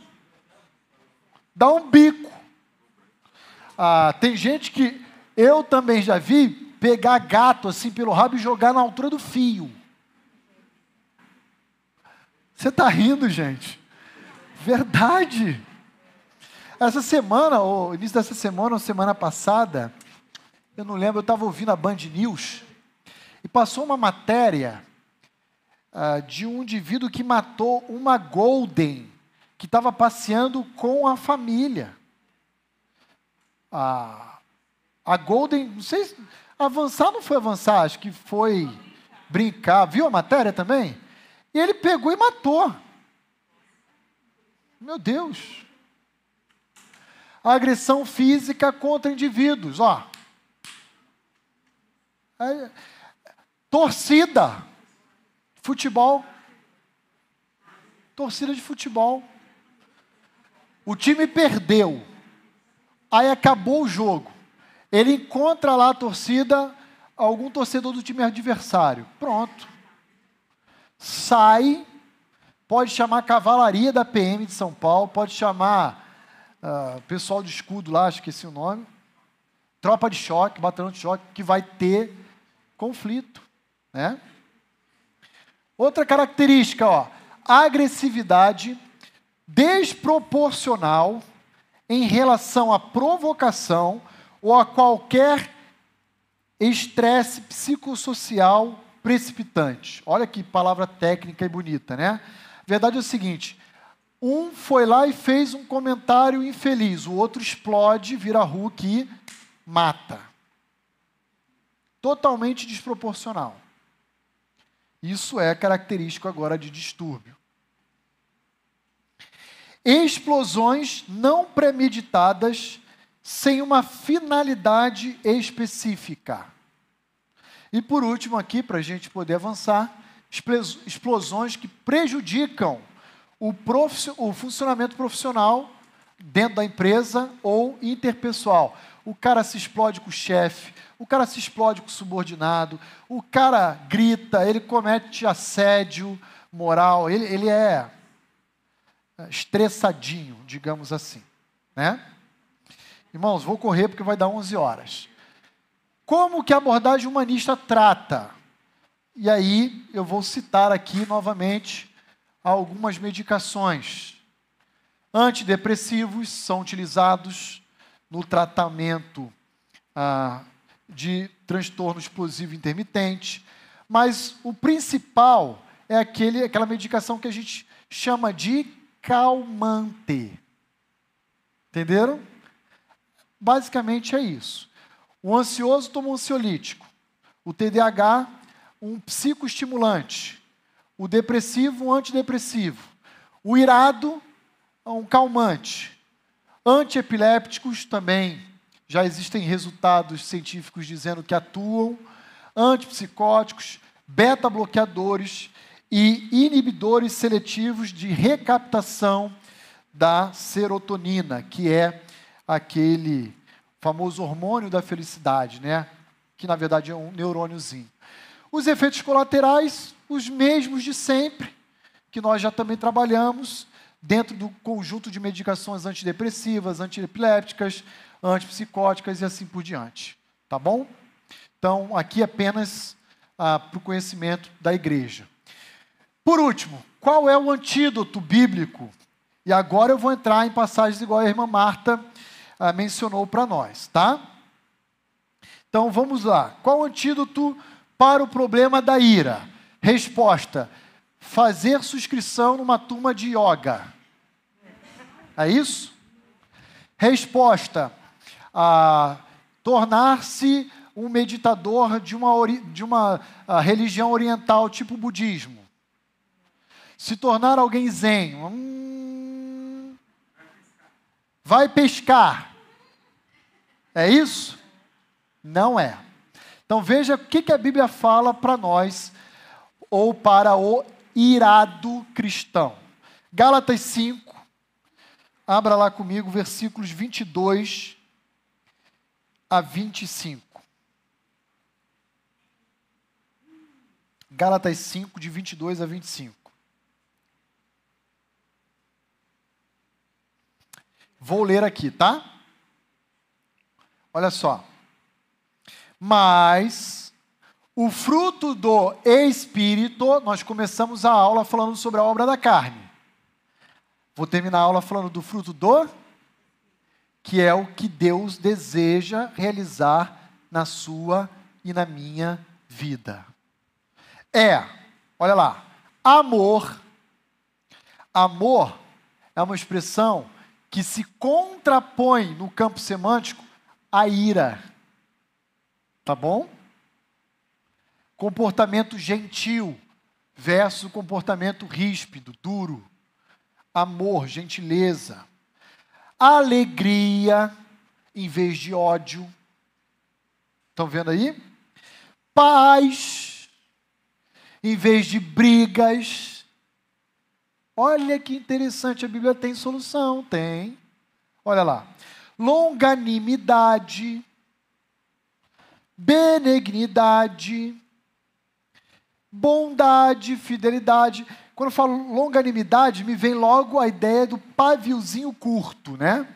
S1: dá um bico. Ah, tem gente que eu também já vi pegar gato assim pelo rabo e jogar na altura do fio. Você está rindo, gente? Verdade. Essa semana, ou início dessa semana, ou semana passada, eu não lembro, eu estava ouvindo a Band News e passou uma matéria uh, de um indivíduo que matou uma Golden, que estava passeando com a família. A, a Golden, não sei, avançar não foi avançar, acho que foi brincar. Viu a matéria também? E ele pegou e matou. Meu Deus. Agressão física contra indivíduos, ó. Torcida. Futebol. Torcida de futebol. O time perdeu. Aí acabou o jogo. Ele encontra lá a torcida, algum torcedor do time adversário. Pronto. Sai, pode chamar a cavalaria da PM de São Paulo, pode chamar uh, pessoal de escudo lá, esqueci o nome. Tropa de choque, batalhão de choque, que vai ter conflito. Né? Outra característica, ó, agressividade desproporcional em relação à provocação ou a qualquer estresse psicossocial precipitante. Olha que palavra técnica e bonita, né? A verdade é o seguinte: um foi lá e fez um comentário infeliz, o outro explode, vira Hulk e mata. Totalmente desproporcional. Isso é característico agora de distúrbio. Explosões não premeditadas sem uma finalidade específica. E por último, aqui, para a gente poder avançar, explosões que prejudicam o, o funcionamento profissional dentro da empresa ou interpessoal. O cara se explode com o chefe, o cara se explode com o subordinado, o cara grita, ele comete assédio, moral, ele, ele é estressadinho, digamos assim, né? Irmãos, vou correr porque vai dar 11 horas. Como que a abordagem humanista trata? E aí eu vou citar aqui novamente algumas medicações. Antidepressivos são utilizados no tratamento ah, de transtorno explosivo intermitente, mas o principal é aquele, aquela medicação que a gente chama de calmante. Entenderam? Basicamente é isso. O ansioso toma um ansiolítico. O TDAH, um psicoestimulante. O depressivo, um antidepressivo. O irado, um calmante. Antiepilépticos também já existem resultados científicos dizendo que atuam. Antipsicóticos, beta-bloqueadores e inibidores seletivos de recaptação da serotonina, que é aquele famoso hormônio da felicidade, né? Que na verdade é um neurôniozinho. Os efeitos colaterais, os mesmos de sempre, que nós já também trabalhamos dentro do conjunto de medicações antidepressivas, antiepilépticas, antipsicóticas e assim por diante. Tá bom? Então, aqui apenas ah, para o conhecimento da igreja. Por último, qual é o antídoto bíblico? E agora eu vou entrar em passagens igual a irmã Marta ah, mencionou para nós, tá? Então vamos lá. Qual o antídoto para o problema da ira? Resposta: fazer subscrição numa turma de yoga. É isso? Resposta: ah, tornar-se um meditador de uma, de uma ah, religião oriental, tipo budismo. Se tornar alguém zen. Hum, vai pescar. É isso? Não é. Então veja o que, que a Bíblia fala para nós, ou para o irado cristão. Gálatas 5, abra lá comigo, versículos 22 a 25. Gálatas 5, de 22 a 25. Vou ler aqui, tá? Olha só. Mas o fruto do Espírito, nós começamos a aula falando sobre a obra da carne. Vou terminar a aula falando do fruto do, que é o que Deus deseja realizar na sua e na minha vida. É, olha lá, amor. Amor é uma expressão que se contrapõe no campo semântico à ira. Tá bom? Comportamento gentil versus comportamento ríspido, duro. Amor, gentileza. Alegria em vez de ódio. Estão vendo aí? Paz em vez de brigas Olha que interessante, a Bíblia tem solução, tem. Olha lá. Longanimidade, benignidade, bondade, fidelidade. Quando eu falo longanimidade, me vem logo a ideia do paviozinho curto, né?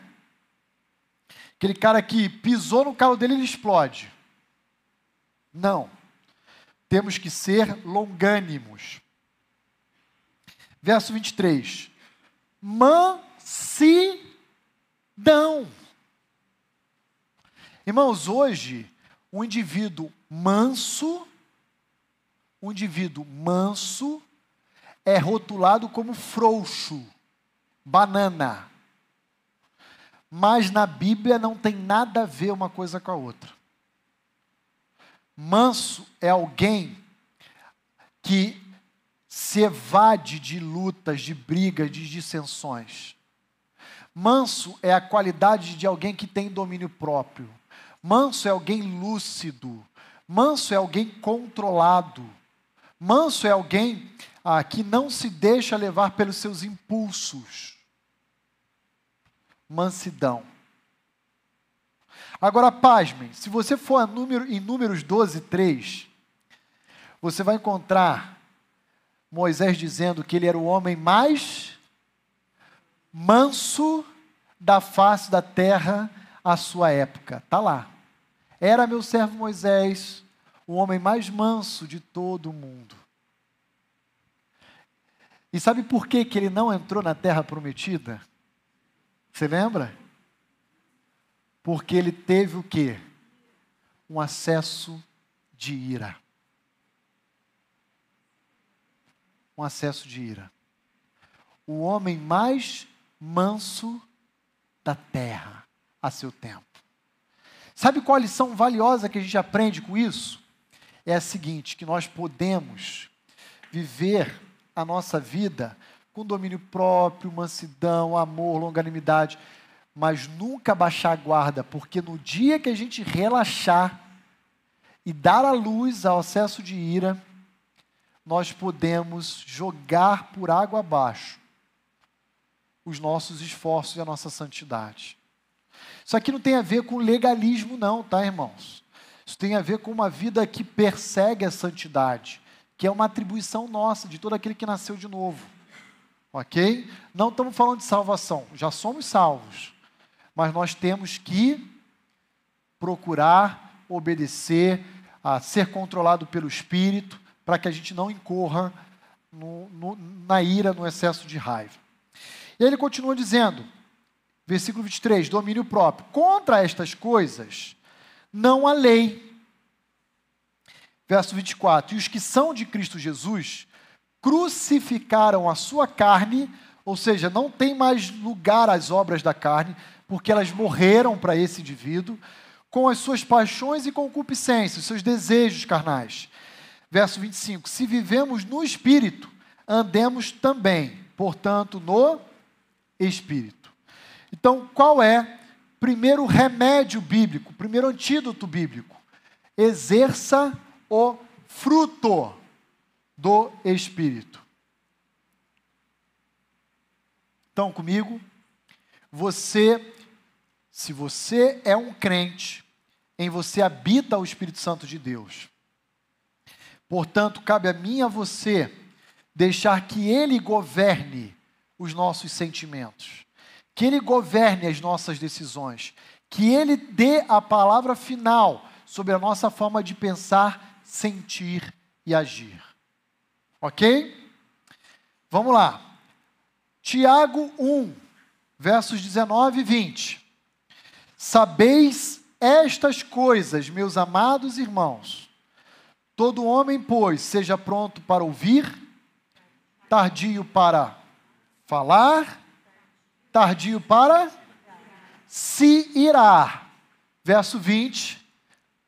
S1: Aquele cara que pisou no carro dele ele explode. Não. Temos que ser longânimos. Verso 23. Mansidão. Irmãos, hoje, um indivíduo manso, um indivíduo manso, é rotulado como frouxo, banana. Mas na Bíblia não tem nada a ver uma coisa com a outra. Manso é alguém que se evade de lutas, de brigas, de dissensões. Manso é a qualidade de alguém que tem domínio próprio. Manso é alguém lúcido. Manso é alguém controlado. Manso é alguém ah, que não se deixa levar pelos seus impulsos. Mansidão. Agora, pasmem, se você for número, em Números 12, 3, você vai encontrar Moisés dizendo que ele era o homem mais manso da face da terra à sua época. Está lá. Era meu servo Moisés, o homem mais manso de todo o mundo. E sabe por que, que ele não entrou na terra prometida? Você lembra? Porque ele teve o quê? Um acesso de ira. Um acesso de ira. O homem mais manso da terra a seu tempo. Sabe qual a lição valiosa que a gente aprende com isso? É a seguinte: que nós podemos viver a nossa vida com domínio próprio, mansidão, amor, longanimidade, mas nunca baixar a guarda, porque no dia que a gente relaxar e dar a luz ao acesso de ira, nós podemos jogar por água abaixo os nossos esforços e a nossa santidade. Isso aqui não tem a ver com legalismo, não, tá, irmãos? Isso tem a ver com uma vida que persegue a santidade, que é uma atribuição nossa, de todo aquele que nasceu de novo. Ok? Não estamos falando de salvação, já somos salvos, mas nós temos que procurar obedecer, a ser controlado pelo Espírito, para que a gente não incorra no, no, na ira, no excesso de raiva. E ele continua dizendo, versículo 23, domínio próprio. Contra estas coisas não há lei. Verso 24, e os que são de Cristo Jesus crucificaram a sua carne, ou seja, não tem mais lugar às obras da carne, porque elas morreram para esse indivíduo, com as suas paixões e concupiscências, seus desejos carnais. Verso 25: Se vivemos no espírito, andemos também, portanto, no espírito. Então, qual é primeiro remédio bíblico, primeiro antídoto bíblico? Exerça o fruto do espírito. Então, comigo, você, se você é um crente, em você habita o Espírito Santo de Deus. Portanto, cabe a mim e a você deixar que Ele governe os nossos sentimentos, que Ele governe as nossas decisões, que Ele dê a palavra final sobre a nossa forma de pensar, sentir e agir. Ok? Vamos lá. Tiago 1, versos 19 e 20. Sabeis estas coisas, meus amados irmãos. Todo homem, pois, seja pronto para ouvir, tardio para falar, tardio para se irar. Verso 20,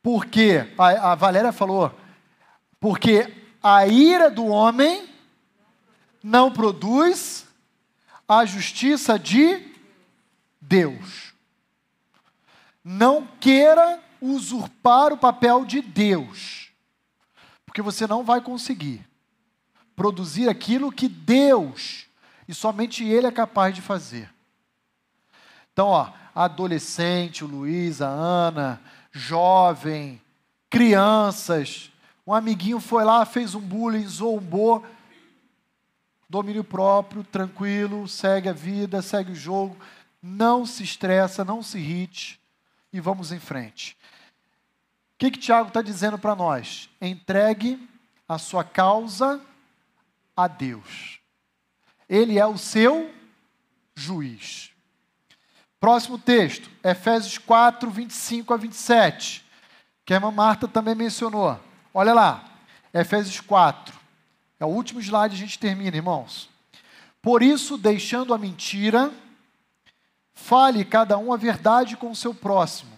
S1: porque, a, a Valéria falou, porque a ira do homem não produz a justiça de Deus. Não queira usurpar o papel de Deus, porque você não vai conseguir produzir aquilo que Deus e somente Ele é capaz de fazer. Então, ó, adolescente, o Luiz, a Ana, jovem, crianças, um amiguinho foi lá, fez um bullying, zombou, domínio próprio, tranquilo, segue a vida, segue o jogo, não se estressa, não se irrite e vamos em frente. O que, que Tiago está dizendo para nós? Entregue a sua causa a Deus. Ele é o seu juiz. Próximo texto, Efésios 4, 25 a 27, que a irmã Marta também mencionou. Olha lá, Efésios 4. É o último slide, a gente termina, irmãos. Por isso, deixando a mentira, fale cada um a verdade com o seu próximo,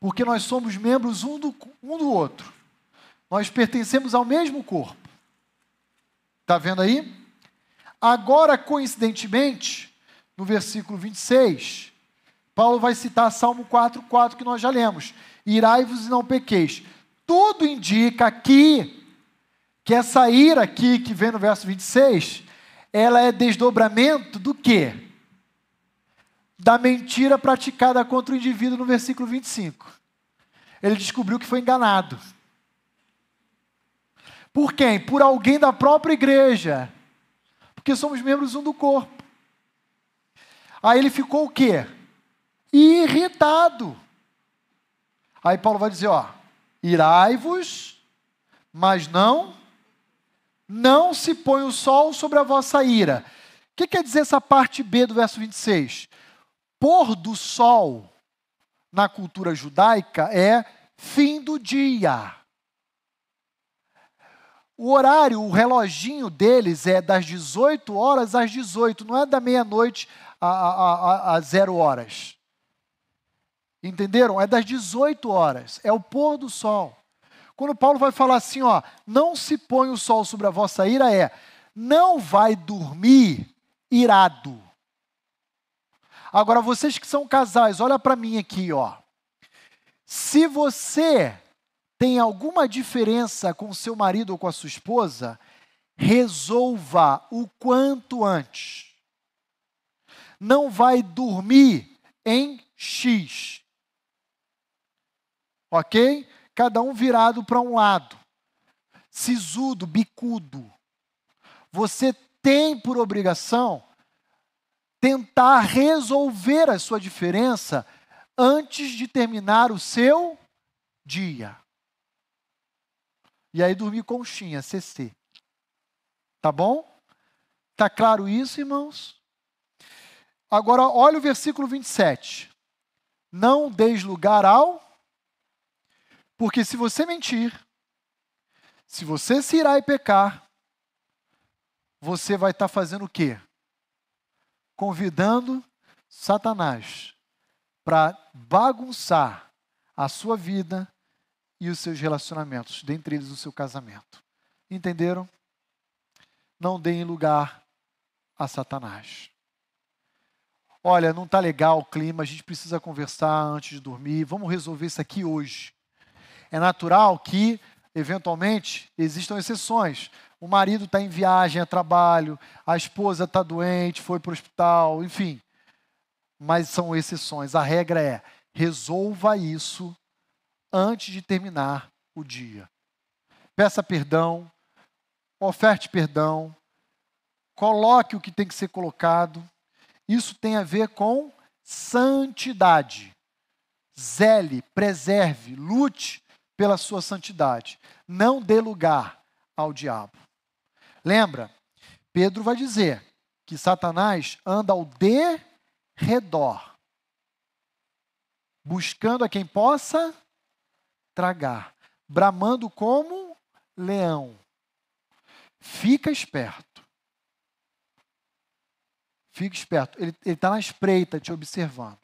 S1: porque nós somos membros um do, um do outro. Nós pertencemos ao mesmo corpo. Está vendo aí? Agora, coincidentemente, no versículo 26, Paulo vai citar Salmo 4, 4 que nós já lemos. Irai-vos e não pequeis. Tudo indica aqui que essa ira aqui, que vem no verso 26, ela é desdobramento do quê? Da mentira praticada contra o indivíduo no versículo 25. Ele descobriu que foi enganado. Por quem? Por alguém da própria igreja. Porque somos membros um do corpo. Aí ele ficou o quê? Irritado. Aí Paulo vai dizer, ó, irai-vos, mas não não se põe o sol sobre a vossa ira. O que quer dizer essa parte B do verso 26? Pôr do sol na cultura judaica é fim do dia. O horário, o reloginho deles é das 18 horas às 18, não é da meia-noite a zero horas. Entenderam? É das 18 horas, é o pôr do sol. Quando Paulo vai falar assim, ó, não se põe o sol sobre a vossa ira, é não vai dormir irado. Agora, vocês que são casais, olha para mim aqui, ó. Se você tem alguma diferença com seu marido ou com a sua esposa, resolva o quanto antes. Não vai dormir em X. Ok? cada um virado para um lado, sisudo, bicudo. Você tem por obrigação tentar resolver a sua diferença antes de terminar o seu dia. E aí dormir conchinha, CC. Tá bom? Tá claro isso, irmãos? Agora, olha o versículo 27. Não deis lugar ao porque se você mentir, se você se irá e pecar, você vai estar fazendo o quê? Convidando Satanás para bagunçar a sua vida e os seus relacionamentos, dentre eles o seu casamento. Entenderam? Não deem lugar a Satanás. Olha, não está legal o clima, a gente precisa conversar antes de dormir, vamos resolver isso aqui hoje. É natural que, eventualmente, existam exceções. O marido está em viagem a trabalho, a esposa está doente, foi para o hospital, enfim. Mas são exceções. A regra é: resolva isso antes de terminar o dia. Peça perdão, oferte perdão, coloque o que tem que ser colocado. Isso tem a ver com santidade. Zele, preserve, lute pela sua santidade. Não dê lugar ao diabo. Lembra? Pedro vai dizer que Satanás anda ao derredor, buscando a quem possa tragar, bramando como leão. Fica esperto. Fica esperto. Ele está na espreita te observando.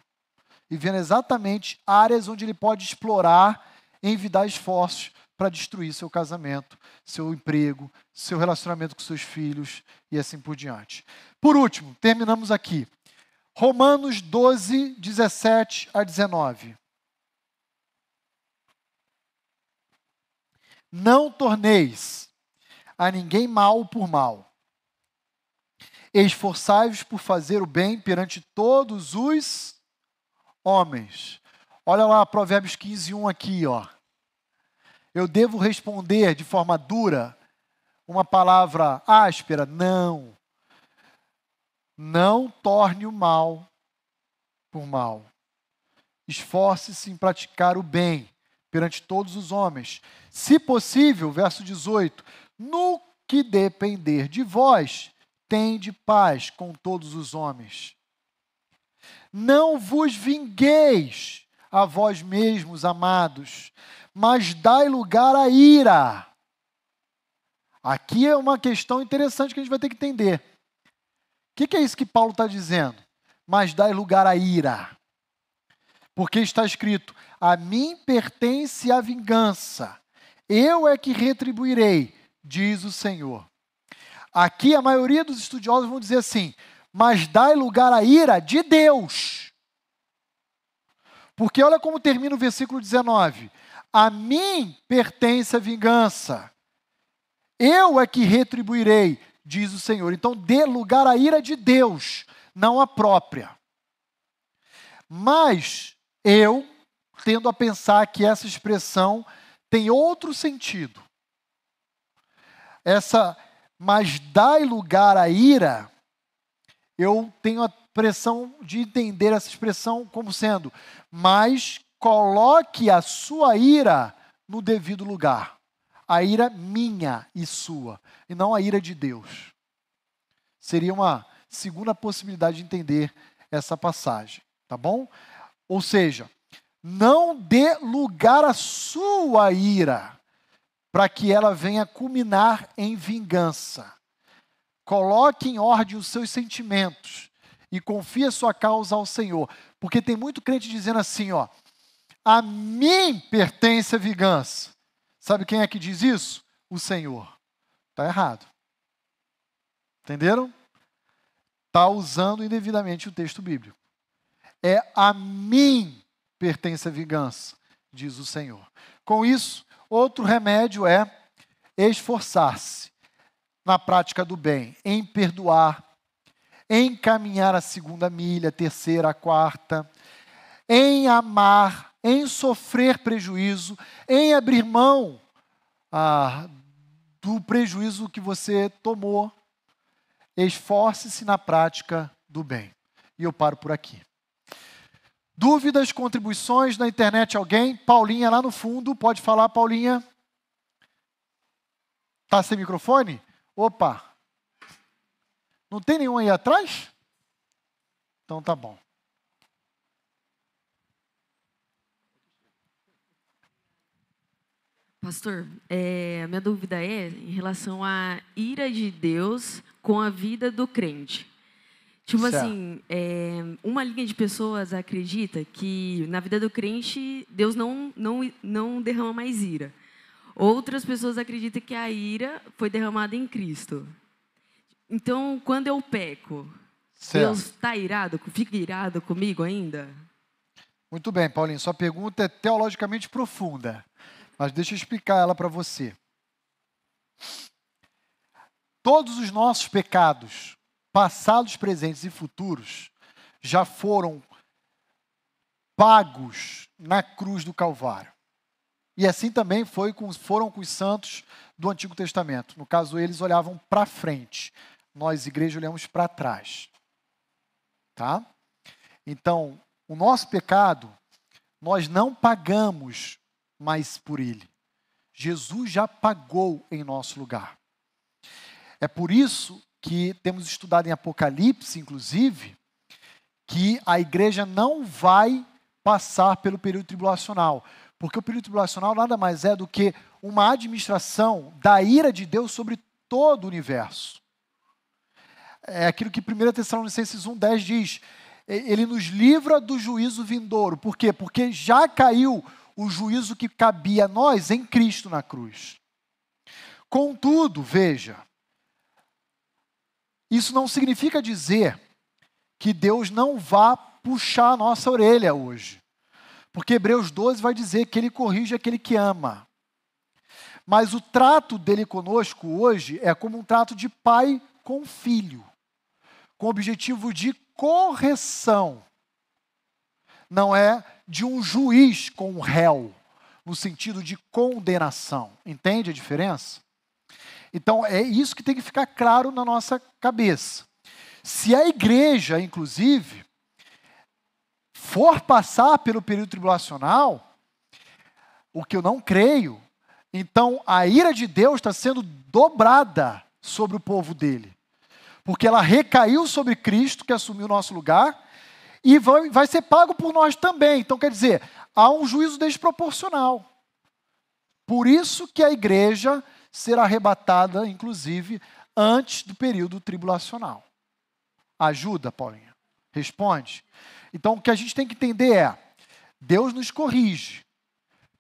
S1: E vendo exatamente áreas onde ele pode explorar envidar esforços para destruir seu casamento, seu emprego, seu relacionamento com seus filhos e assim por diante. Por último, terminamos aqui. Romanos 12, 17 a 19. Não torneis a ninguém mal por mal. Esforçai-vos por fazer o bem perante todos os homens. Olha lá, Provérbios 15, 1 aqui, ó. Eu devo responder de forma dura uma palavra áspera? Não. Não torne o mal por mal. Esforce-se em praticar o bem perante todos os homens. Se possível, verso 18: no que depender de vós, tende paz com todos os homens. Não vos vingueis a vós mesmos, amados, mas dai lugar à ira. Aqui é uma questão interessante que a gente vai ter que entender. O que, que é isso que Paulo está dizendo? Mas dai lugar à ira. Porque está escrito: A mim pertence a vingança, eu é que retribuirei, diz o Senhor. Aqui a maioria dos estudiosos vão dizer assim: Mas dai lugar à ira de Deus. Porque olha como termina o versículo 19: a mim pertence a vingança. Eu é que retribuirei, diz o Senhor. Então dê lugar à ira de Deus, não à própria. Mas eu tendo a pensar que essa expressão tem outro sentido. Essa, mas dai lugar à ira, eu tenho a pressão de entender essa expressão como sendo, mas coloque a sua ira no devido lugar. A ira minha e sua, e não a ira de Deus. Seria uma segunda possibilidade de entender essa passagem, tá bom? Ou seja, não dê lugar à sua ira, para que ela venha culminar em vingança. Coloque em ordem os seus sentimentos e confie a sua causa ao Senhor. Porque tem muito crente dizendo assim, ó, a mim pertence a vingança. Sabe quem é que diz isso? O Senhor. Está errado. Entenderam? Está usando indevidamente o texto bíblico. É a mim pertence a vingança, diz o Senhor. Com isso, outro remédio é esforçar-se na prática do bem, em perdoar, em caminhar a segunda milha, a terceira, a quarta, em amar, em sofrer prejuízo, em abrir mão ah, do prejuízo que você tomou. Esforce-se na prática do bem. E eu paro por aqui. Dúvidas, contribuições na internet? Alguém? Paulinha lá no fundo, pode falar, Paulinha. Tá sem microfone? Opa! Não tem nenhum aí atrás? Então tá bom.
S11: Pastor, é, a minha dúvida é em relação à ira de Deus com a vida do crente. Tipo certo. assim, é, uma linha de pessoas acredita que na vida do crente Deus não, não, não derrama mais ira. Outras pessoas acreditam que a ira foi derramada em Cristo. Então, quando eu peco, certo. Deus está irado, fica irado comigo ainda?
S1: Muito bem, Paulinho. Sua pergunta é teologicamente profunda. Mas deixa eu explicar ela para você. Todos os nossos pecados, passados, presentes e futuros, já foram pagos na cruz do Calvário. E assim também foi com, foram com os santos do Antigo Testamento. No caso, eles olhavam para frente. Nós, igreja, olhamos para trás. Tá? Então, o nosso pecado, nós não pagamos mas por Ele. Jesus já pagou em nosso lugar. É por isso que temos estudado em Apocalipse, inclusive, que a igreja não vai passar pelo período tribulacional. Porque o período tribulacional nada mais é do que uma administração da ira de Deus sobre todo o universo. É aquilo que 1 Tessalonicenses 1,10 diz. Ele nos livra do juízo vindouro. Por quê? Porque já caiu o juízo que cabia a nós em Cristo na cruz. Contudo, veja, isso não significa dizer que Deus não vá puxar a nossa orelha hoje. Porque Hebreus 12 vai dizer que ele corrige aquele que ama. Mas o trato dele conosco hoje é como um trato de pai com filho, com o objetivo de correção. Não é de um juiz com um réu, no sentido de condenação. Entende a diferença? Então, é isso que tem que ficar claro na nossa cabeça. Se a igreja, inclusive, for passar pelo período tribulacional, o que eu não creio, então a ira de Deus está sendo dobrada sobre o povo dele. Porque ela recaiu sobre Cristo, que assumiu o nosso lugar, e vai, vai ser pago por nós também. Então, quer dizer, há um juízo desproporcional. Por isso que a igreja será arrebatada, inclusive, antes do período tribulacional. Ajuda, Paulinha? Responde. Então, o que a gente tem que entender é: Deus nos corrige,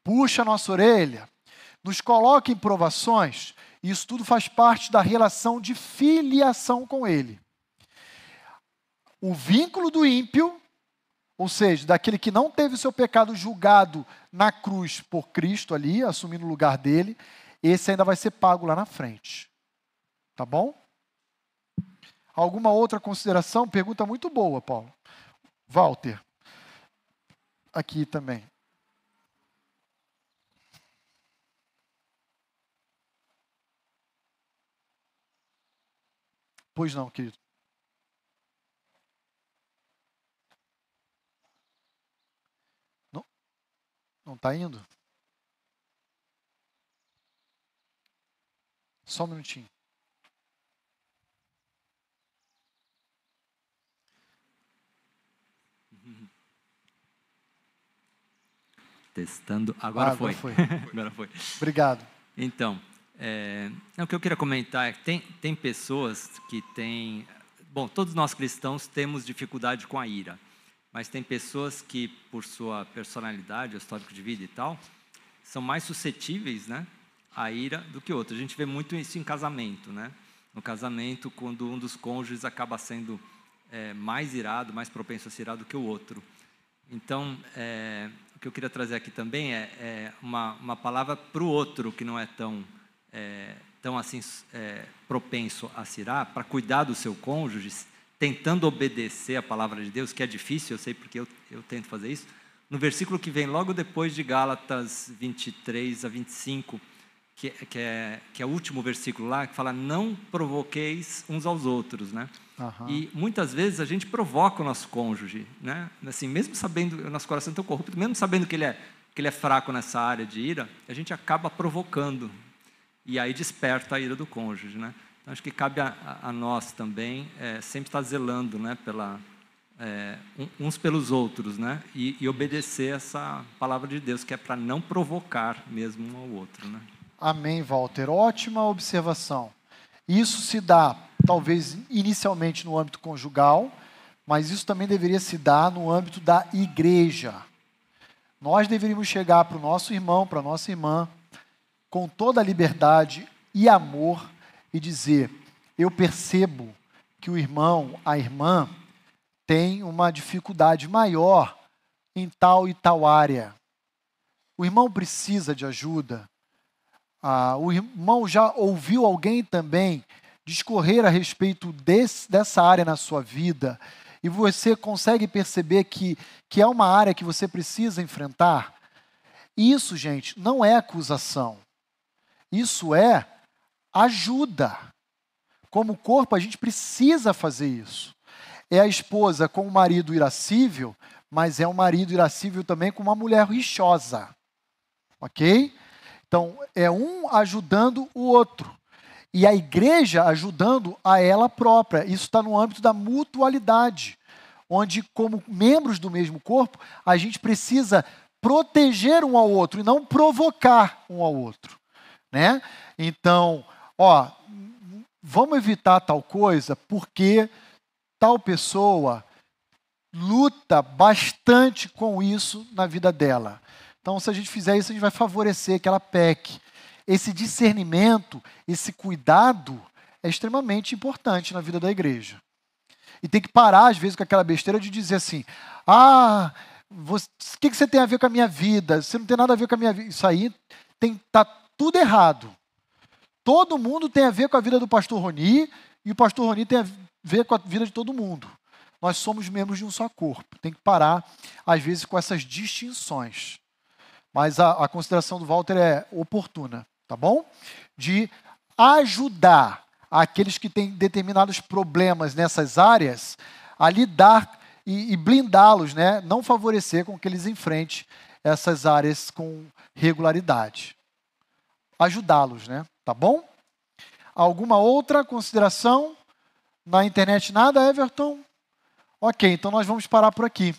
S1: puxa a nossa orelha, nos coloca em provações, isso tudo faz parte da relação de filiação com Ele o vínculo do ímpio, ou seja, daquele que não teve seu pecado julgado na cruz por Cristo ali, assumindo o lugar dele, esse ainda vai ser pago lá na frente. Tá bom? Alguma outra consideração? Pergunta muito boa, Paulo. Walter. Aqui também. Pois não, querido. Não, não está indo? Só um minutinho.
S12: Testando. Agora,
S1: Ah,
S12: foi.
S1: agora foi.
S12: agora foi.
S1: Obrigado.
S12: Então, é, o que eu queria comentar é que tem, tem pessoas que têm. Bom, todos nós cristãos temos dificuldade com a ira, mas tem pessoas que, por sua personalidade, histórico de vida e tal, são mais suscetíveis né, à ira do que outros. A gente vê muito isso em casamento. Né? No casamento, quando um dos cônjuges acaba sendo é, mais irado, mais propenso a ser irado que o outro. Então, é, o que eu queria trazer aqui também é, é uma, uma palavra para o outro que não é tão, é, tão assim é, propenso a se irar, para cuidar do seu cônjuge, tentando obedecer a palavra de Deus, que é difícil, eu sei porque eu, eu tento fazer isso. No versículo que vem logo depois de Gálatas 23 a 25, que, que, é, que é o último versículo lá, que fala: Não provoqueis uns aos outros, né?
S1: Aham.
S12: E muitas vezes a gente provoca o nosso cônjuge, né? Assim, mesmo sabendo, o nosso coração é tão corrupto, mesmo sabendo que ele é que ele é fraco nessa área de ira, a gente acaba provocando e aí desperta a ira do cônjuge, né? Então acho que cabe a, a nós também é, sempre estar zelando, né? Pela é, uns pelos outros, né? E, e obedecer essa palavra de Deus que é para não provocar mesmo um ao outro, né?
S1: Amém, Walter. Ótima observação. Isso se dá, talvez, inicialmente no âmbito conjugal, mas isso também deveria se dar no âmbito da igreja. Nós deveríamos chegar para o nosso irmão, para a nossa irmã, com toda a liberdade e amor e dizer: Eu percebo que o irmão, a irmã, tem uma dificuldade maior em tal e tal área. O irmão precisa de ajuda. Ah, o irmão já ouviu alguém também discorrer a respeito desse, dessa área na sua vida e você consegue perceber que, que é uma área que você precisa enfrentar? Isso, gente, não é acusação. Isso é ajuda. Como corpo, a gente precisa fazer isso. É a esposa com o marido irascível, mas é um marido irascível também com uma mulher rixosa. Ok? Então, é um ajudando o outro. E a igreja ajudando a ela própria. Isso está no âmbito da mutualidade, onde, como membros do mesmo corpo, a gente precisa proteger um ao outro e não provocar um ao outro. Né? Então, ó, vamos evitar tal coisa porque tal pessoa luta bastante com isso na vida dela. Então, se a gente fizer isso, a gente vai favorecer que ela peque. Esse discernimento, esse cuidado é extremamente importante na vida da igreja. E tem que parar, às vezes, com aquela besteira de dizer assim: ah, o que, que você tem a ver com a minha vida? Você não tem nada a ver com a minha vida. Isso aí está tudo errado. Todo mundo tem a ver com a vida do pastor Roni e o pastor Roni tem a ver com a vida de todo mundo. Nós somos membros de um só corpo. Tem que parar, às vezes, com essas distinções. Mas a, a consideração do Walter é oportuna, tá bom? De ajudar aqueles que têm determinados problemas nessas áreas a lidar e, e blindá-los, né? não favorecer com que eles enfrentem essas áreas com regularidade. Ajudá-los, né? Tá bom? Alguma outra consideração? Na internet nada, Everton? Ok, então nós vamos parar por aqui.